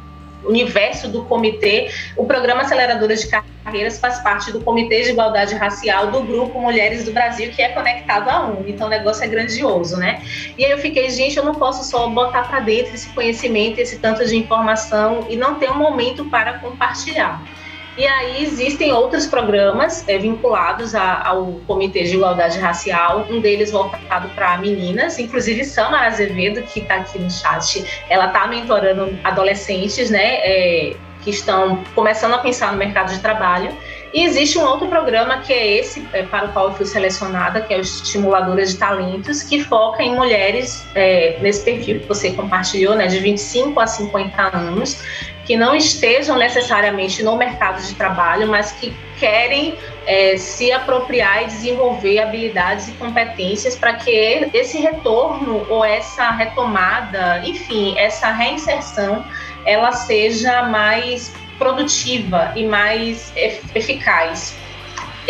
Speaker 4: universo do comitê, o programa Aceleradoras de Carreiras faz parte do Comitê de Igualdade Racial do Grupo Mulheres do Brasil, que é conectado a um. Então o negócio é grandioso, né? E aí eu fiquei, gente, eu não posso só botar para dentro esse conhecimento, esse tanto de informação e não ter um momento para compartilhar. E aí existem outros programas é, vinculados a, ao Comitê de Igualdade Racial, um deles voltado para meninas, inclusive Samara Azevedo, que está aqui no chat, ela está mentorando adolescentes, né, é, que estão começando a pensar no mercado de trabalho. E existe um outro programa que é esse é, para o qual eu fui selecionada, que é o Estimuladoras de Talentos, que foca em mulheres é, nesse perfil que você compartilhou, né, de 25 a 50 anos, que não estejam necessariamente no mercado de trabalho, mas que querem é, se apropriar e desenvolver habilidades e competências para que esse retorno ou essa retomada, enfim, essa reinserção, ela seja mais produtiva e mais eficaz.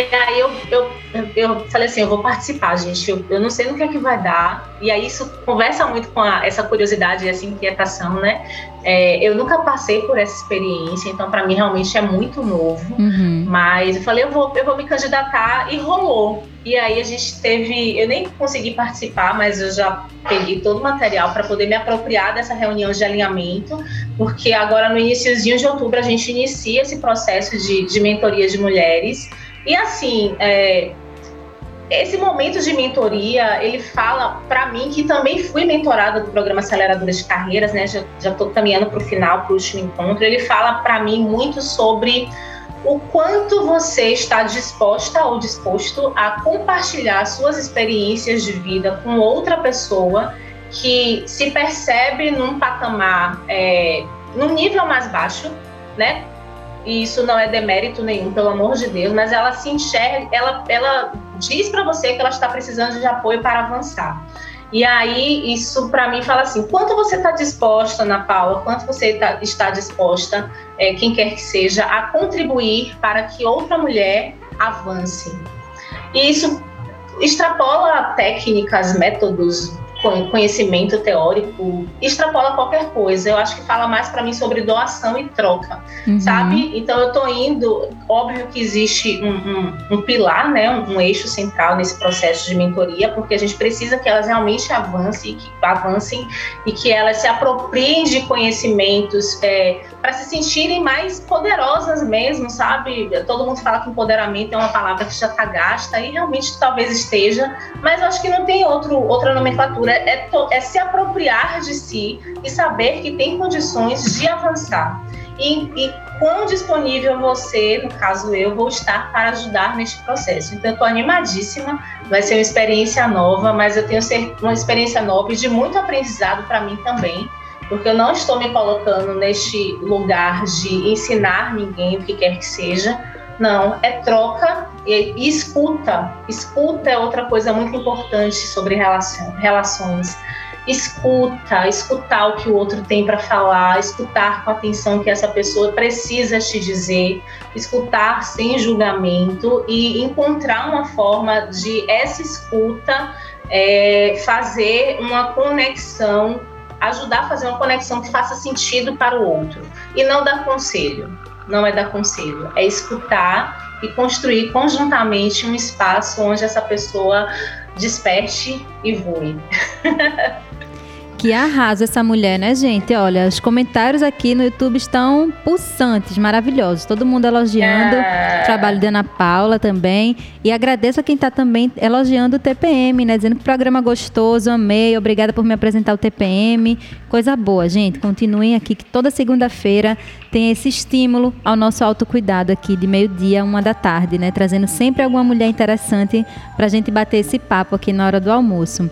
Speaker 4: E aí eu, eu, eu falei assim, eu vou participar, gente. Eu, eu não sei no que é que vai dar. E aí isso conversa muito com a, essa curiosidade e essa inquietação, né? É, eu nunca passei por essa experiência, então para mim realmente é muito novo. Uhum. Mas eu falei, eu vou, eu vou me candidatar e rolou. E aí a gente teve, eu nem consegui participar, mas eu já peguei todo o material para poder me apropriar dessa reunião de alinhamento, porque agora no iníciozinho de outubro a gente inicia esse processo de, de mentoria de mulheres. E assim, é, esse momento de mentoria, ele fala para mim que também fui mentorada do programa Aceleradoras de Carreiras, né? Já estou caminhando para o final, para o último encontro. Ele fala para mim muito sobre o quanto você está disposta ou disposto a compartilhar suas experiências de vida com outra pessoa que se percebe num patamar, é, num nível mais baixo, né? E isso não é demérito nenhum, pelo amor de Deus, mas ela se enxerga, ela, ela diz para você que ela está precisando de apoio para avançar. E aí, isso para mim fala assim: quanto você está disposta, Ana Paula, quanto você tá, está disposta, é, quem quer que seja, a contribuir para que outra mulher avance? E isso extrapola técnicas, métodos, conhecimento teórico extrapola qualquer coisa. Eu acho que fala mais para mim sobre doação e troca, uhum. sabe? Então eu tô indo, óbvio que existe um, um, um pilar, né, um, um, eixo central nesse processo de mentoria, porque a gente precisa que elas realmente avancem, que avancem e que elas se apropriem de conhecimentos é, para se sentirem mais poderosas mesmo, sabe? Todo mundo fala que empoderamento é uma palavra que já está gasta e realmente talvez esteja, mas eu acho que não tem outro, outra nomenclatura. É, é se apropriar de si e saber que tem condições de avançar. E, e quão disponível você, no caso eu, vou estar para ajudar neste processo. Então, eu estou animadíssima, vai ser uma experiência nova, mas eu tenho uma experiência nova e de muito aprendizado para mim também porque eu não estou me colocando neste lugar de ensinar ninguém o que quer que seja. Não, é troca e, e escuta. Escuta é outra coisa muito importante sobre relação, relações. Escuta, escutar o que o outro tem para falar, escutar com atenção o que essa pessoa precisa te dizer, escutar sem julgamento e encontrar uma forma de essa escuta é, fazer uma conexão ajudar a fazer uma conexão que faça sentido para o outro. E não dar conselho. Não é dar conselho, é escutar e construir conjuntamente um espaço onde essa pessoa desperte e voe. [laughs]
Speaker 3: Que arraso essa mulher, né, gente? Olha, os comentários aqui no YouTube estão pulsantes, maravilhosos. Todo mundo elogiando é. o trabalho da Ana Paula também. E agradeço a quem está também elogiando o TPM, né? Dizendo que o programa gostoso, amei, obrigada por me apresentar o TPM. Coisa boa, gente. Continuem aqui, que toda segunda-feira tem esse estímulo ao nosso autocuidado aqui, de meio-dia, uma da tarde, né? Trazendo sempre alguma mulher interessante para a gente bater esse papo aqui na hora do almoço.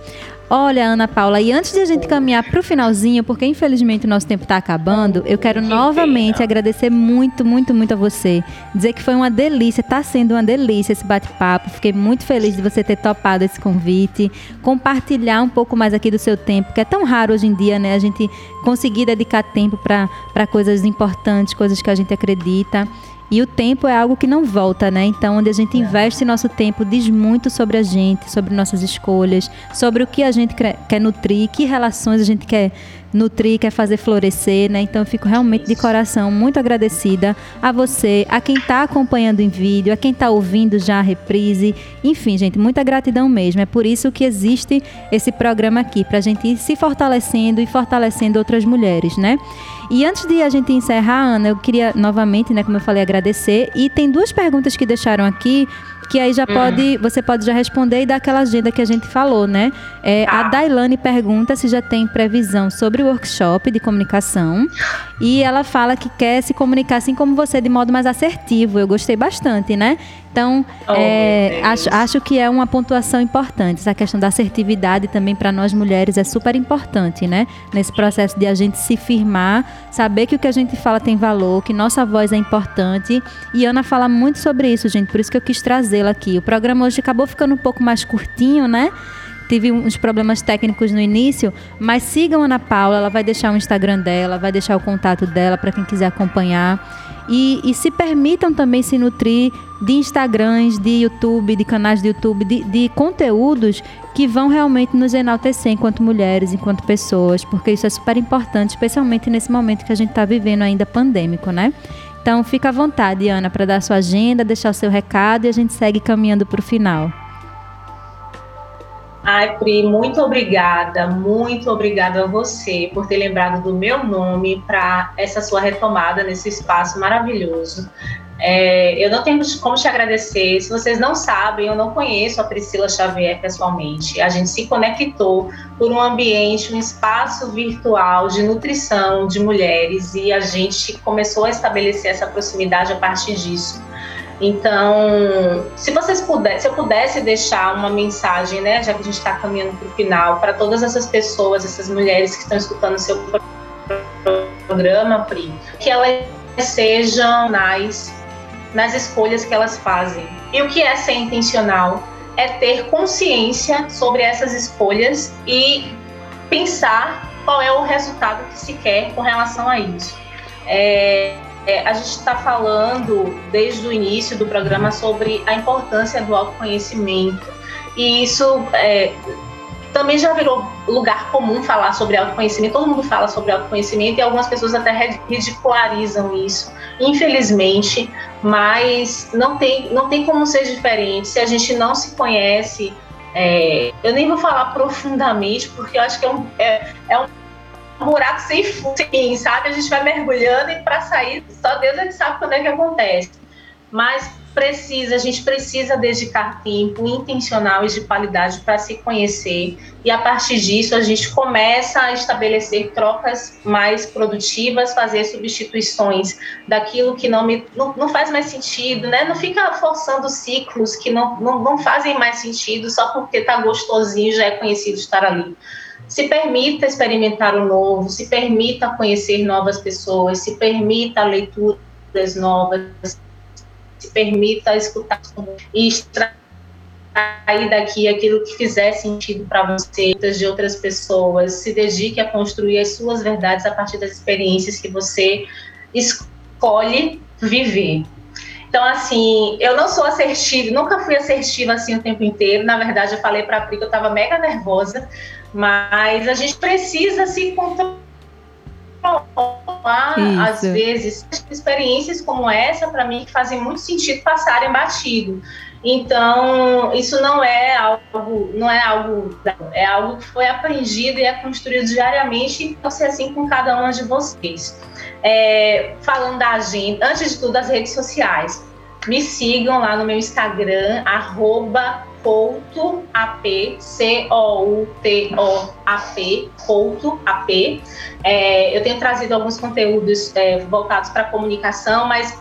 Speaker 3: Olha, Ana Paula, e antes de a gente caminhar para o finalzinho, porque infelizmente o nosso tempo está acabando, eu quero novamente agradecer muito, muito, muito a você. Dizer que foi uma delícia, está sendo uma delícia esse bate-papo. Fiquei muito feliz de você ter topado esse convite, compartilhar um pouco mais aqui do seu tempo, que é tão raro hoje em dia, né? A gente conseguir dedicar tempo para coisas importantes, coisas que a gente acredita. E o tempo é algo que não volta, né? Então, onde a gente é. investe nosso tempo diz muito sobre a gente, sobre nossas escolhas, sobre o que a gente quer nutrir, que relações a gente quer nutrir, quer fazer florescer, né? Então eu fico realmente de coração muito agradecida a você, a quem está acompanhando em vídeo, a quem está ouvindo já a reprise. Enfim, gente, muita gratidão mesmo. É por isso que existe esse programa aqui, para a gente ir se fortalecendo e fortalecendo outras mulheres, né? E antes de a gente encerrar, Ana, eu queria novamente, né, como eu falei, agradecer. E tem duas perguntas que deixaram aqui que aí já hum. pode, você pode já responder e dar aquela agenda que a gente falou, né? É, A tá. Dailane pergunta se já tem previsão sobre o workshop de comunicação e ela fala que quer se comunicar assim como você, de modo mais assertivo. Eu gostei bastante, né? Então, oh, é, acho, acho que é uma pontuação importante. Essa questão da assertividade também para nós mulheres é super importante, né? Nesse processo de a gente se firmar, saber que o que a gente fala tem valor, que nossa voz é importante. E Ana fala muito sobre isso, gente. Por isso que eu quis trazê-la aqui. O programa hoje acabou ficando um pouco mais curtinho, né? Tive uns problemas técnicos no início, mas sigam a Ana Paula, ela vai deixar o Instagram dela, vai deixar o contato dela para quem quiser acompanhar. E, e, se permitam também se nutrir de Instagrams, de YouTube, de canais de YouTube, de, de conteúdos que vão realmente nos enaltecer enquanto mulheres, enquanto pessoas, porque isso é super importante, especialmente nesse momento que a gente está vivendo ainda pandêmico, né? Então, fica à vontade, Ana, para dar sua agenda, deixar o seu recado e a gente segue caminhando para o final.
Speaker 4: Ai, Pri, muito obrigada, muito obrigada a você por ter lembrado do meu nome para essa sua retomada nesse espaço maravilhoso. É, eu não tenho como te agradecer. Se vocês não sabem, eu não conheço a Priscila Xavier pessoalmente. A gente se conectou por um ambiente, um espaço virtual de nutrição de mulheres e a gente começou a estabelecer essa proximidade a partir disso. Então, se vocês pudessem, se eu pudesse deixar uma mensagem, né, já que a gente está caminhando para o final, para todas essas pessoas, essas mulheres que estão escutando o seu programa, Pri, que elas sejam nas, nas escolhas que elas fazem. E o que é ser intencional? É ter consciência sobre essas escolhas e pensar qual é o resultado que se quer com relação a isso. É, é, a gente está falando desde o início do programa sobre a importância do autoconhecimento. E isso é, também já virou lugar comum falar sobre autoconhecimento. Todo mundo fala sobre autoconhecimento e algumas pessoas até ridicularizam isso, infelizmente. Mas não tem, não tem como ser diferente se a gente não se conhece. É, eu nem vou falar profundamente, porque eu acho que é um, é, é um um buraco sem fim, sabe? A gente vai mergulhando e para sair, só Deus é que sabe quando é que acontece. Mas precisa, a gente precisa dedicar tempo intencional e de qualidade para se conhecer e a partir disso a gente começa a estabelecer trocas mais produtivas, fazer substituições daquilo que não, me, não, não faz mais sentido, né? Não fica forçando ciclos que não, não, não fazem mais sentido só porque tá gostosinho já é conhecido estar ali se permita experimentar o novo, se permita conhecer novas pessoas, se permita leituras novas, se permita escutar e extrair daqui aquilo que fizer sentido para você, de outras pessoas, se dedique a construir as suas verdades a partir das experiências que você escolhe viver. Então, assim, eu não sou assertiva, nunca fui assertiva assim o tempo inteiro. Na verdade, eu falei para a Pri que eu estava mega nervosa, mas a gente precisa se controlar. Isso. Às vezes, experiências como essa, para mim, que fazem muito sentido passarem batido. Então, isso não é algo, não é algo, é algo que foi aprendido e é construído diariamente e pode ser assim com cada uma de vocês. É, falando da agenda, antes de tudo, as redes sociais. Me sigam lá no meu Instagram, arroba coutoap, C-O-U-T-O-A-P, coutoap. É, eu tenho trazido alguns conteúdos é, voltados para comunicação, mas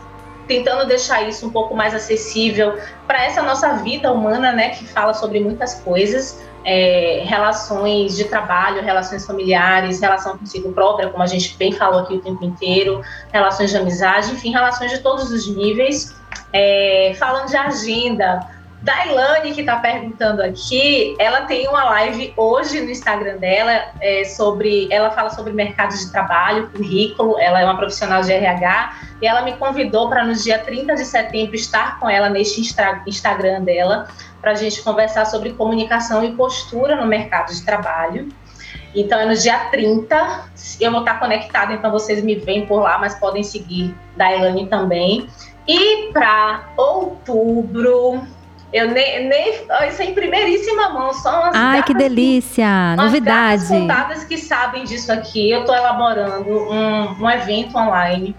Speaker 4: tentando deixar isso um pouco mais acessível para essa nossa vida humana, né, que fala sobre muitas coisas, é, relações de trabalho, relações familiares, relação consigo própria, como a gente bem falou aqui o tempo inteiro, relações de amizade, enfim, relações de todos os níveis. É, falando de agenda, Dailane, que está perguntando aqui, ela tem uma live hoje no Instagram dela é, sobre. Ela fala sobre mercado de trabalho, currículo. Ela é uma profissional de RH e ela me convidou para no dia 30 de setembro estar com ela neste Instagram dela para a gente conversar sobre comunicação e postura no mercado de trabalho. Então é no dia 30, eu vou estar conectada, então vocês me veem por lá, mas podem seguir Dailane também. E para outubro, eu nem, nem isso é em primeiríssima mão, só umas
Speaker 3: Ai, que delícia!
Speaker 4: Que,
Speaker 3: Novidade.
Speaker 4: contadas que sabem disso aqui. Eu estou elaborando um, um evento online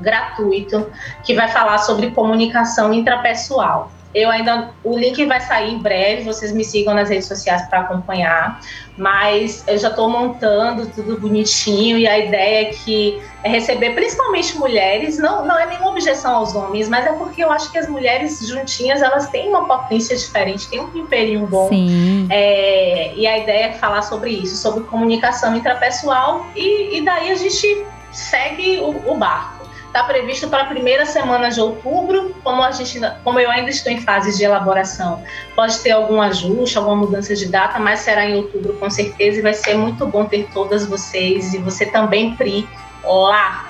Speaker 4: gratuito que vai falar sobre comunicação intrapessoal. Eu ainda o link vai sair em breve, vocês me sigam nas redes sociais para acompanhar, mas eu já estou montando tudo bonitinho e a ideia é que é receber principalmente mulheres, não, não é nenhuma objeção aos homens, mas é porque eu acho que as mulheres juntinhas elas têm uma potência diferente, têm um temperinho bom.
Speaker 3: Sim.
Speaker 4: É, e a ideia é falar sobre isso, sobre comunicação intrapessoal e, e daí a gente segue o, o barco. Está previsto para a primeira semana de outubro, como, a gente, como eu ainda estou em fase de elaboração. Pode ter algum ajuste, alguma mudança de data, mas será em outubro com certeza e vai ser muito bom ter todas vocês e você também, Pri, lá.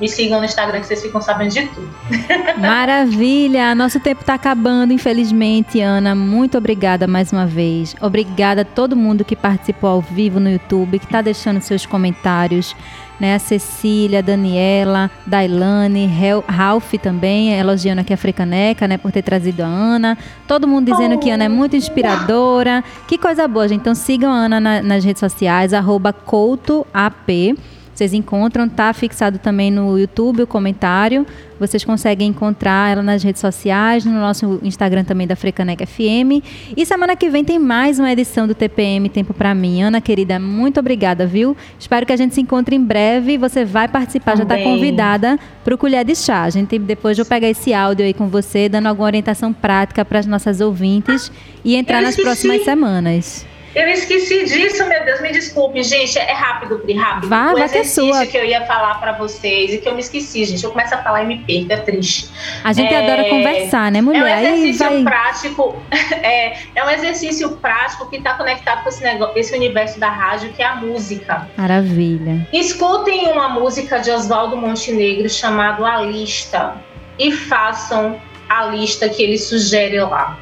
Speaker 4: Me sigam no Instagram que vocês ficam sabendo de tudo. [laughs]
Speaker 3: Maravilha! Nosso tempo está acabando, infelizmente, Ana. Muito obrigada mais uma vez. Obrigada a todo mundo que participou ao vivo no YouTube, que está deixando seus comentários né? A Cecília, a Daniela, Dailane, Ralph também, elogiando aqui a Frecaneca, né? Por ter trazido a Ana. Todo mundo dizendo que Ana é muito inspiradora. Que coisa boa, gente. Então sigam a Ana na, nas redes sociais, arroba coutoap. Vocês encontram, tá fixado também no YouTube o comentário. Vocês conseguem encontrar ela nas redes sociais, no nosso Instagram também da Frecanec FM. E semana que vem tem mais uma edição do TPM Tempo para mim. Ana querida, muito obrigada, viu? Espero que a gente se encontre em breve. Você vai participar, também. já está convidada para o Colher de Chá. A gente depois vou pegar esse áudio aí com você, dando alguma orientação prática para as nossas ouvintes e entrar nas próximas semanas.
Speaker 4: Eu esqueci disso, meu Deus, me desculpe, gente. É rápido, Pri, rápido.
Speaker 3: Vá,
Speaker 4: o
Speaker 3: vai que é
Speaker 4: que eu ia falar para vocês e que eu me esqueci, gente. Eu começo a falar e me perco, é triste.
Speaker 3: A gente é... adora conversar, né, mulher?
Speaker 4: É um exercício vai... prático. [laughs] É, é um exercício prático que está conectado com esse, negócio, esse universo da rádio, que é a música.
Speaker 3: Maravilha.
Speaker 4: Escutem uma música de Oswaldo Montenegro chamado A Lista e façam a lista que ele sugere lá.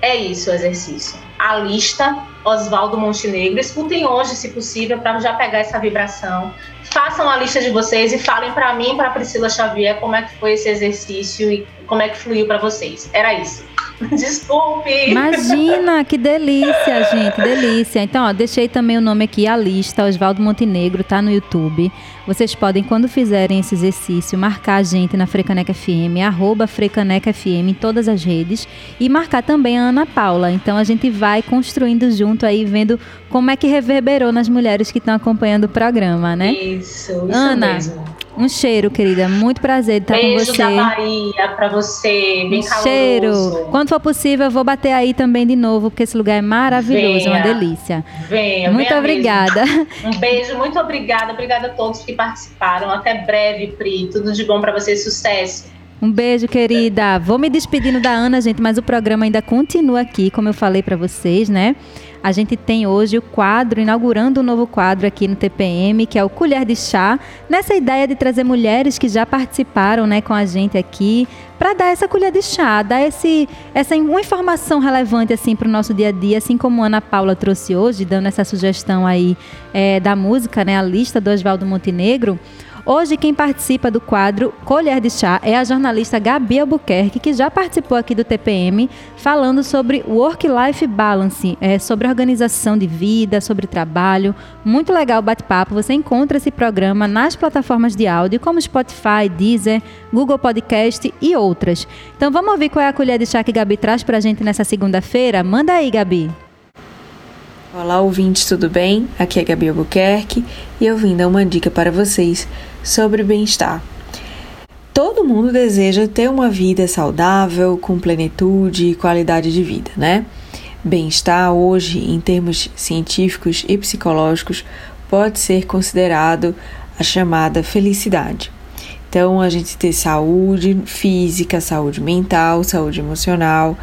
Speaker 4: É isso o exercício. A lista Oswaldo Montenegro. Escutem hoje, se possível, para já pegar essa vibração. Façam a lista de vocês e falem para mim, para Priscila Xavier, como é que foi esse exercício e como é que fluiu para vocês. Era isso. [laughs] Desculpe.
Speaker 3: Imagina, que delícia, gente, delícia. Então, ó, deixei também o nome aqui, a lista, Oswaldo Montenegro, tá no YouTube. Vocês podem, quando fizerem esse exercício, marcar a gente na Frecaneca FM, arroba Frecaneca FM em todas as redes e marcar também a Ana Paula. Então, a gente vai construindo junto aí, vendo como é que reverberou nas mulheres que estão acompanhando o programa, né?
Speaker 4: Isso, isso
Speaker 3: Ana,
Speaker 4: mesmo.
Speaker 3: Um cheiro, querida. Muito prazer estar
Speaker 4: Beijo
Speaker 3: com você.
Speaker 4: da Bahia pra você, bem um caloroso.
Speaker 3: cheiro. Quando for possível, eu vou bater aí também de novo, porque esse lugar é maravilhoso,
Speaker 4: venha,
Speaker 3: uma delícia.
Speaker 4: Venha,
Speaker 3: Muito
Speaker 4: venha
Speaker 3: obrigada.
Speaker 4: Mesmo. Um beijo, muito obrigada. Obrigada a todos que participaram. Até breve, Pri. Tudo de bom para você, sucesso.
Speaker 3: Um beijo, querida. Vou me despedindo da Ana, gente, mas o programa ainda continua aqui, como eu falei para vocês, né? A gente tem hoje o quadro, inaugurando um novo quadro aqui no TPM, que é o Colher de Chá, nessa ideia de trazer mulheres que já participaram né, com a gente aqui, para dar essa colher de chá, dar esse, essa uma informação relevante assim para o nosso dia a dia, assim como Ana Paula trouxe hoje, dando essa sugestão aí é, da música, né, a lista do Oswaldo Montenegro. Hoje quem participa do quadro Colher de Chá é a jornalista Gabi Albuquerque, que já participou aqui do TPM, falando sobre work-life balance, é, sobre organização de vida, sobre trabalho. Muito legal o bate-papo. Você encontra esse programa nas plataformas de áudio como Spotify, Deezer, Google Podcast e outras. Então vamos ouvir qual é a colher de chá que Gabi traz pra gente nessa segunda-feira? Manda aí, Gabi.
Speaker 6: Olá, ouvintes, tudo bem? Aqui é Gabi Albuquerque e eu vim dar uma dica para vocês sobre bem-estar. Todo mundo deseja ter uma vida saudável, com plenitude e qualidade de vida, né? Bem-estar, hoje, em termos científicos e psicológicos, pode ser considerado a chamada felicidade. Então, a gente ter saúde física, saúde mental, saúde emocional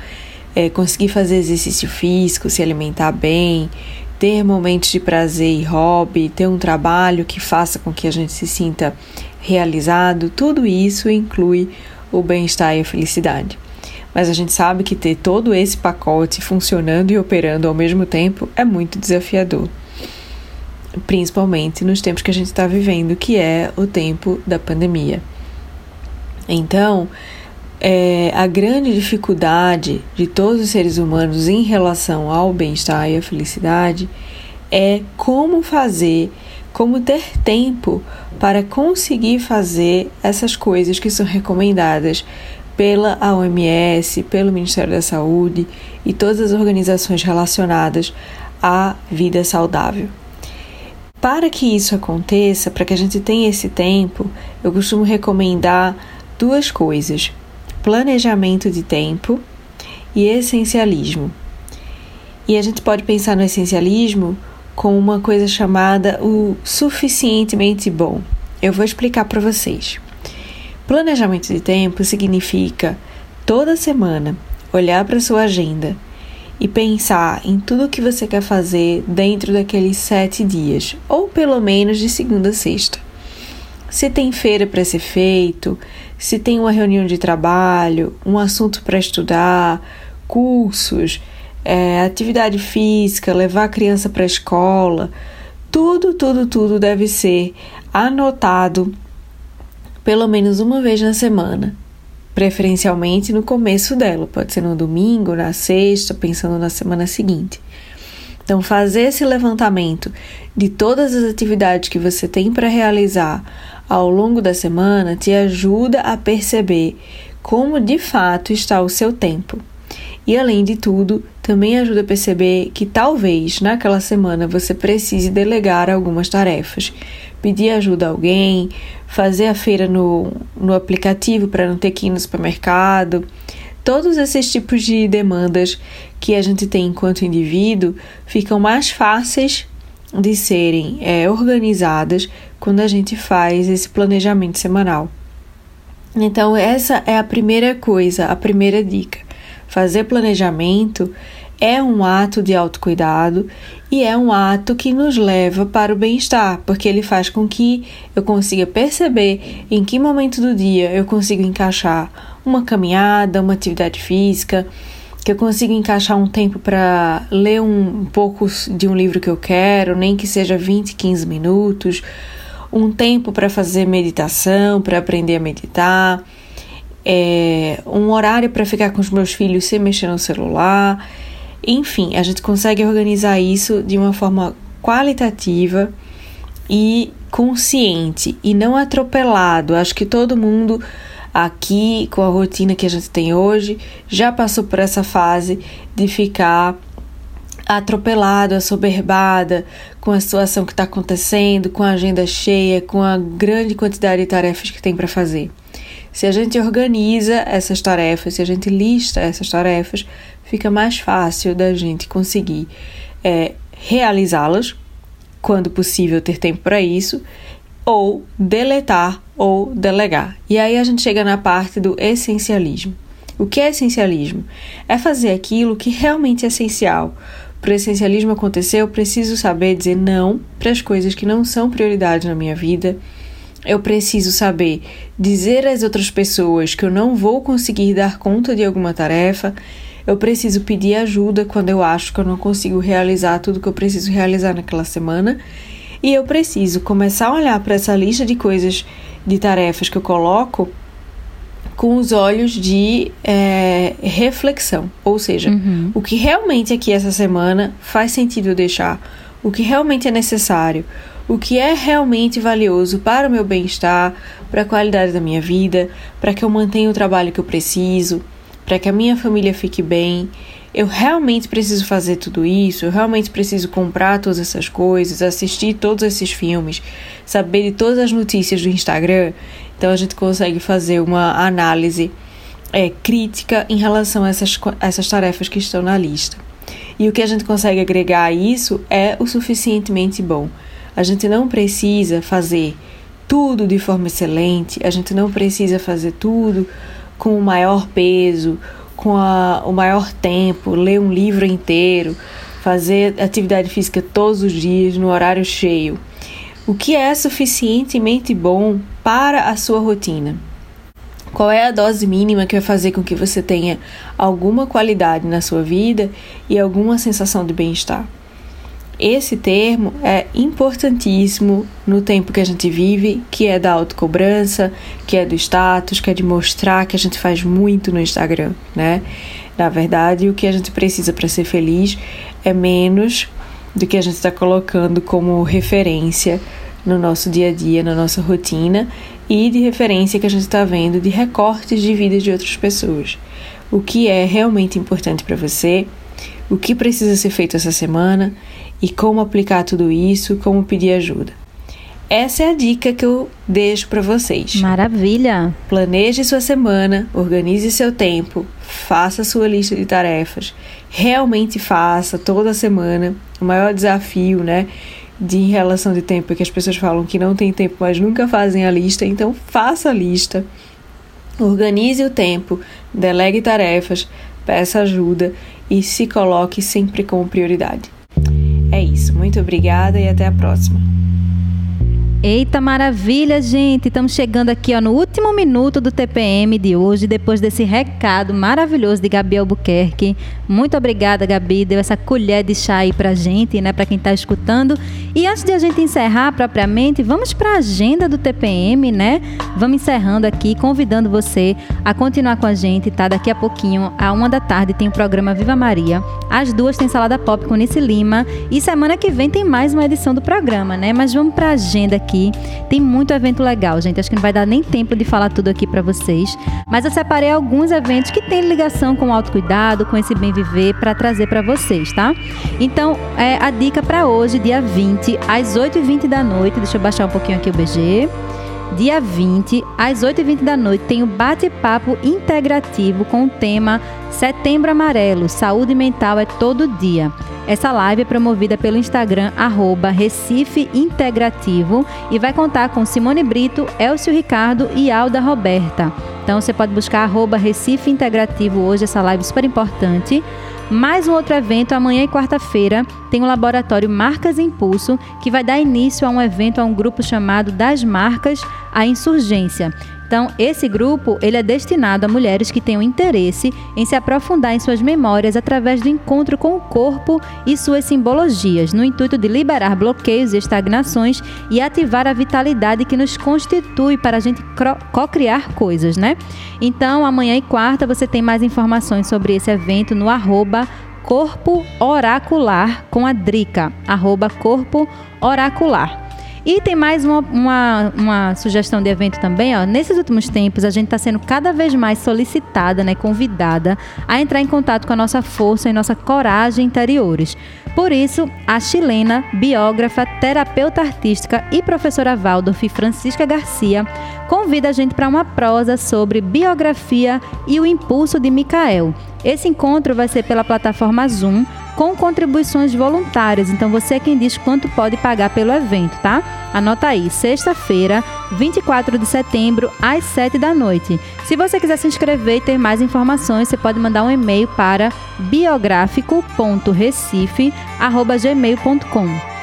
Speaker 6: é, conseguir fazer exercício físico, se alimentar bem, ter momentos de prazer e hobby, ter um trabalho que faça com que a gente se sinta realizado, tudo isso inclui o bem-estar e a felicidade. Mas a gente sabe que ter todo esse pacote funcionando e operando ao mesmo tempo é muito desafiador. Principalmente nos tempos que a gente está vivendo, que é o tempo da pandemia. Então, é, a grande dificuldade de todos os seres humanos em relação ao bem-estar e à felicidade é como fazer, como ter tempo para conseguir fazer essas coisas que são recomendadas pela OMS, pelo Ministério da Saúde e todas as organizações relacionadas à vida saudável. Para que isso aconteça, para que a gente tenha esse tempo, eu costumo recomendar duas coisas planejamento de tempo e essencialismo. E a gente pode pensar no essencialismo com uma coisa chamada o suficientemente bom. Eu vou explicar para vocês. Planejamento de tempo significa toda semana olhar para sua agenda e pensar em tudo o que você quer fazer dentro daqueles sete dias, ou pelo menos de segunda a sexta. Se tem feira para ser feito, se tem uma reunião de trabalho, um assunto para estudar, cursos, é, atividade física, levar a criança para a escola, tudo, tudo, tudo deve ser anotado pelo menos uma vez na semana, preferencialmente no começo dela, pode ser no domingo, na sexta, pensando na semana seguinte. Então, fazer esse levantamento de todas as atividades que você tem para realizar ao longo da semana te ajuda a perceber como de fato está o seu tempo. E além de tudo, também ajuda a perceber que talvez naquela semana você precise delegar algumas tarefas, pedir ajuda a alguém, fazer a feira no, no aplicativo para não ter que ir no supermercado. Todos esses tipos de demandas que a gente tem enquanto indivíduo ficam mais fáceis de serem é, organizadas quando a gente faz esse planejamento semanal. Então, essa é a primeira coisa, a primeira dica. Fazer planejamento é um ato de autocuidado e é um ato que nos leva para o bem-estar, porque ele faz com que eu consiga perceber em que momento do dia eu consigo encaixar uma caminhada, uma atividade física, que eu consiga encaixar um tempo para ler um, pouco de um livro que eu quero, nem que seja 20, 15 minutos, um tempo para fazer meditação, para aprender a meditar, é, um horário para ficar com os meus filhos sem mexer no celular. Enfim, a gente consegue organizar isso de uma forma qualitativa e consciente e não atropelado. Acho que todo mundo aqui, com a rotina que a gente tem hoje, já passou por essa fase de ficar atropelado, assoberbada com a situação que está acontecendo, com a agenda cheia, com a grande quantidade de tarefas que tem para fazer. Se a gente organiza essas tarefas, se a gente lista essas tarefas, fica mais fácil da gente conseguir é, realizá-las, quando possível ter tempo para isso, ou deletar ou delegar. E aí a gente chega na parte do essencialismo. O que é essencialismo? É fazer aquilo que realmente é essencial. Para o essencialismo acontecer, eu preciso saber dizer não para as coisas que não são prioridade na minha vida. Eu preciso saber dizer às outras pessoas que eu não vou conseguir dar conta de alguma tarefa. Eu preciso pedir ajuda quando eu acho que eu não consigo realizar tudo que eu preciso realizar naquela semana. E eu preciso começar a olhar para essa lista de coisas, de tarefas que eu coloco com os olhos de é, reflexão. Ou seja, uhum. o que realmente aqui essa semana faz sentido eu deixar, o que realmente é necessário, o que é realmente valioso para o meu bem-estar, para a qualidade da minha vida, para que eu mantenha o trabalho que eu preciso, para que a minha família fique bem. Eu realmente preciso fazer tudo isso, eu realmente preciso comprar todas essas coisas, assistir todos esses filmes, saber de todas as notícias do Instagram. Então a gente consegue fazer uma análise é, crítica em relação a essas, essas tarefas que estão na lista. E o que a gente consegue agregar a isso é o suficientemente bom. A gente não precisa fazer tudo de forma excelente, a gente não precisa fazer tudo com o maior peso, com a, o maior tempo, ler um livro inteiro, fazer atividade física todos os dias no horário cheio. O que é suficientemente bom para a sua rotina? Qual é a dose mínima que vai fazer com que você tenha alguma qualidade na sua vida e alguma sensação de bem-estar? Esse termo é importantíssimo no tempo que a gente vive, que é da autocobrança, que é do status, que é de mostrar que a gente faz muito no Instagram, né? Na verdade, o que a gente precisa para ser feliz é menos do que a gente está colocando como referência no nosso dia a dia, na nossa rotina e de referência que a gente está vendo de recortes de vida de outras pessoas. O que é realmente importante para você, o que precisa ser feito essa semana e como aplicar tudo isso, como pedir ajuda. Essa é a dica que eu deixo para vocês.
Speaker 3: Maravilha!
Speaker 6: Planeje sua semana, organize seu tempo, faça sua lista de tarefas, realmente faça toda semana. O maior desafio, né, de relação de tempo é que as pessoas falam que não tem tempo, mas nunca fazem a lista, então faça a lista. Organize o tempo, delegue tarefas, peça ajuda e se coloque sempre como prioridade. É isso, muito obrigada e até a próxima.
Speaker 3: Eita maravilha, gente! Estamos chegando aqui ó, no último minuto do TPM de hoje, depois desse recado maravilhoso de Gabi Albuquerque. Muito obrigada, Gabi. Deu essa colher de chá aí pra gente, né? Pra quem tá escutando. E antes de a gente encerrar propriamente, vamos para a agenda do TPM, né? Vamos encerrando aqui, convidando você a continuar com a gente, tá? Daqui a pouquinho, à uma da tarde, tem o programa Viva Maria. Às duas tem Salada Pop com Nice Lima. E semana que vem tem mais uma edição do programa, né? Mas vamos pra agenda aqui aqui. Tem muito evento legal, gente. Acho que não vai dar nem tempo de falar tudo aqui para vocês. Mas eu separei alguns eventos que têm ligação com o autocuidado, com esse bem viver, para trazer para vocês, tá? Então, é, a dica para hoje, dia 20, às 8h20 da noite. Deixa eu baixar um pouquinho aqui o BG. Dia 20, às 8h20 da noite, tem o bate-papo integrativo com o tema Setembro Amarelo, Saúde Mental é Todo Dia. Essa live é promovida pelo Instagram arroba Recife Integrativo e vai contar com Simone Brito, Elcio Ricardo e Alda Roberta. Então você pode buscar arroba Recife Integrativo hoje, essa live super importante. Mais um outro evento amanhã e quarta-feira tem o laboratório Marcas Impulso, que vai dar início a um evento a um grupo chamado Das Marcas à Insurgência. Então, esse grupo ele é destinado a mulheres que tenham interesse em se aprofundar em suas memórias através do encontro com o corpo e suas simbologias, no intuito de liberar bloqueios e estagnações e ativar a vitalidade que nos constitui para a gente co-criar coisas, né? Então, amanhã e quarta você tem mais informações sobre esse evento no arroba Corpo Oracular com a Drica, arroba Corpo Oracular. E tem mais uma, uma, uma sugestão de evento também, ó. Nesses últimos tempos, a gente está sendo cada vez mais solicitada, né, convidada a entrar em contato com a nossa força e nossa coragem interiores. Por isso, a chilena, biógrafa, terapeuta artística e professora Waldorf Francisca Garcia convida a gente para uma prosa sobre biografia e o impulso de Micael. Esse encontro vai ser pela plataforma Zoom com contribuições voluntárias. Então você é quem diz quanto pode pagar pelo evento, tá? Anota aí, sexta-feira, 24 de setembro, às 7 da noite. Se você quiser se inscrever e ter mais informações, você pode mandar um e-mail para biográfico.recife@gmail.com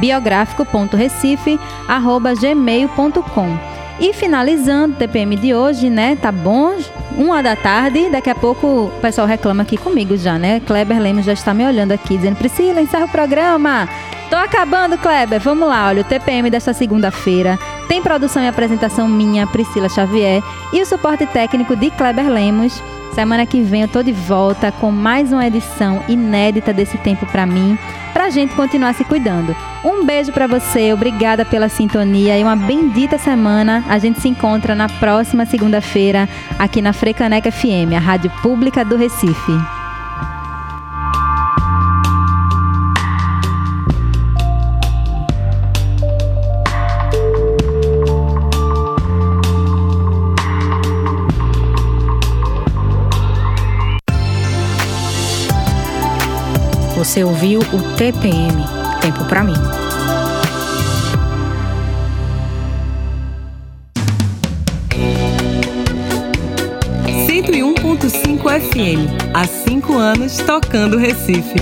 Speaker 3: biográfico.recife@gmail.com E finalizando o TPM de hoje, né? Tá bom? Uma da tarde, daqui a pouco o pessoal reclama aqui comigo já, né? Kleber Lemos já está me olhando aqui, dizendo: Priscila, encerra o programa. Tô acabando, Kleber. Vamos lá, olha, o TPM desta segunda-feira tem produção e apresentação minha, Priscila Xavier, e o suporte técnico de Kleber Lemos. Semana que vem eu tô de volta com mais uma edição inédita desse tempo para mim, pra gente continuar se cuidando. Um beijo para você, obrigada pela sintonia e uma bendita semana. A gente se encontra na próxima segunda-feira aqui na Frecaneca FM, a rádio pública do Recife.
Speaker 2: Você ouviu o TPM Tempo para mim.
Speaker 1: FM. Há cinco anos tocando Recife.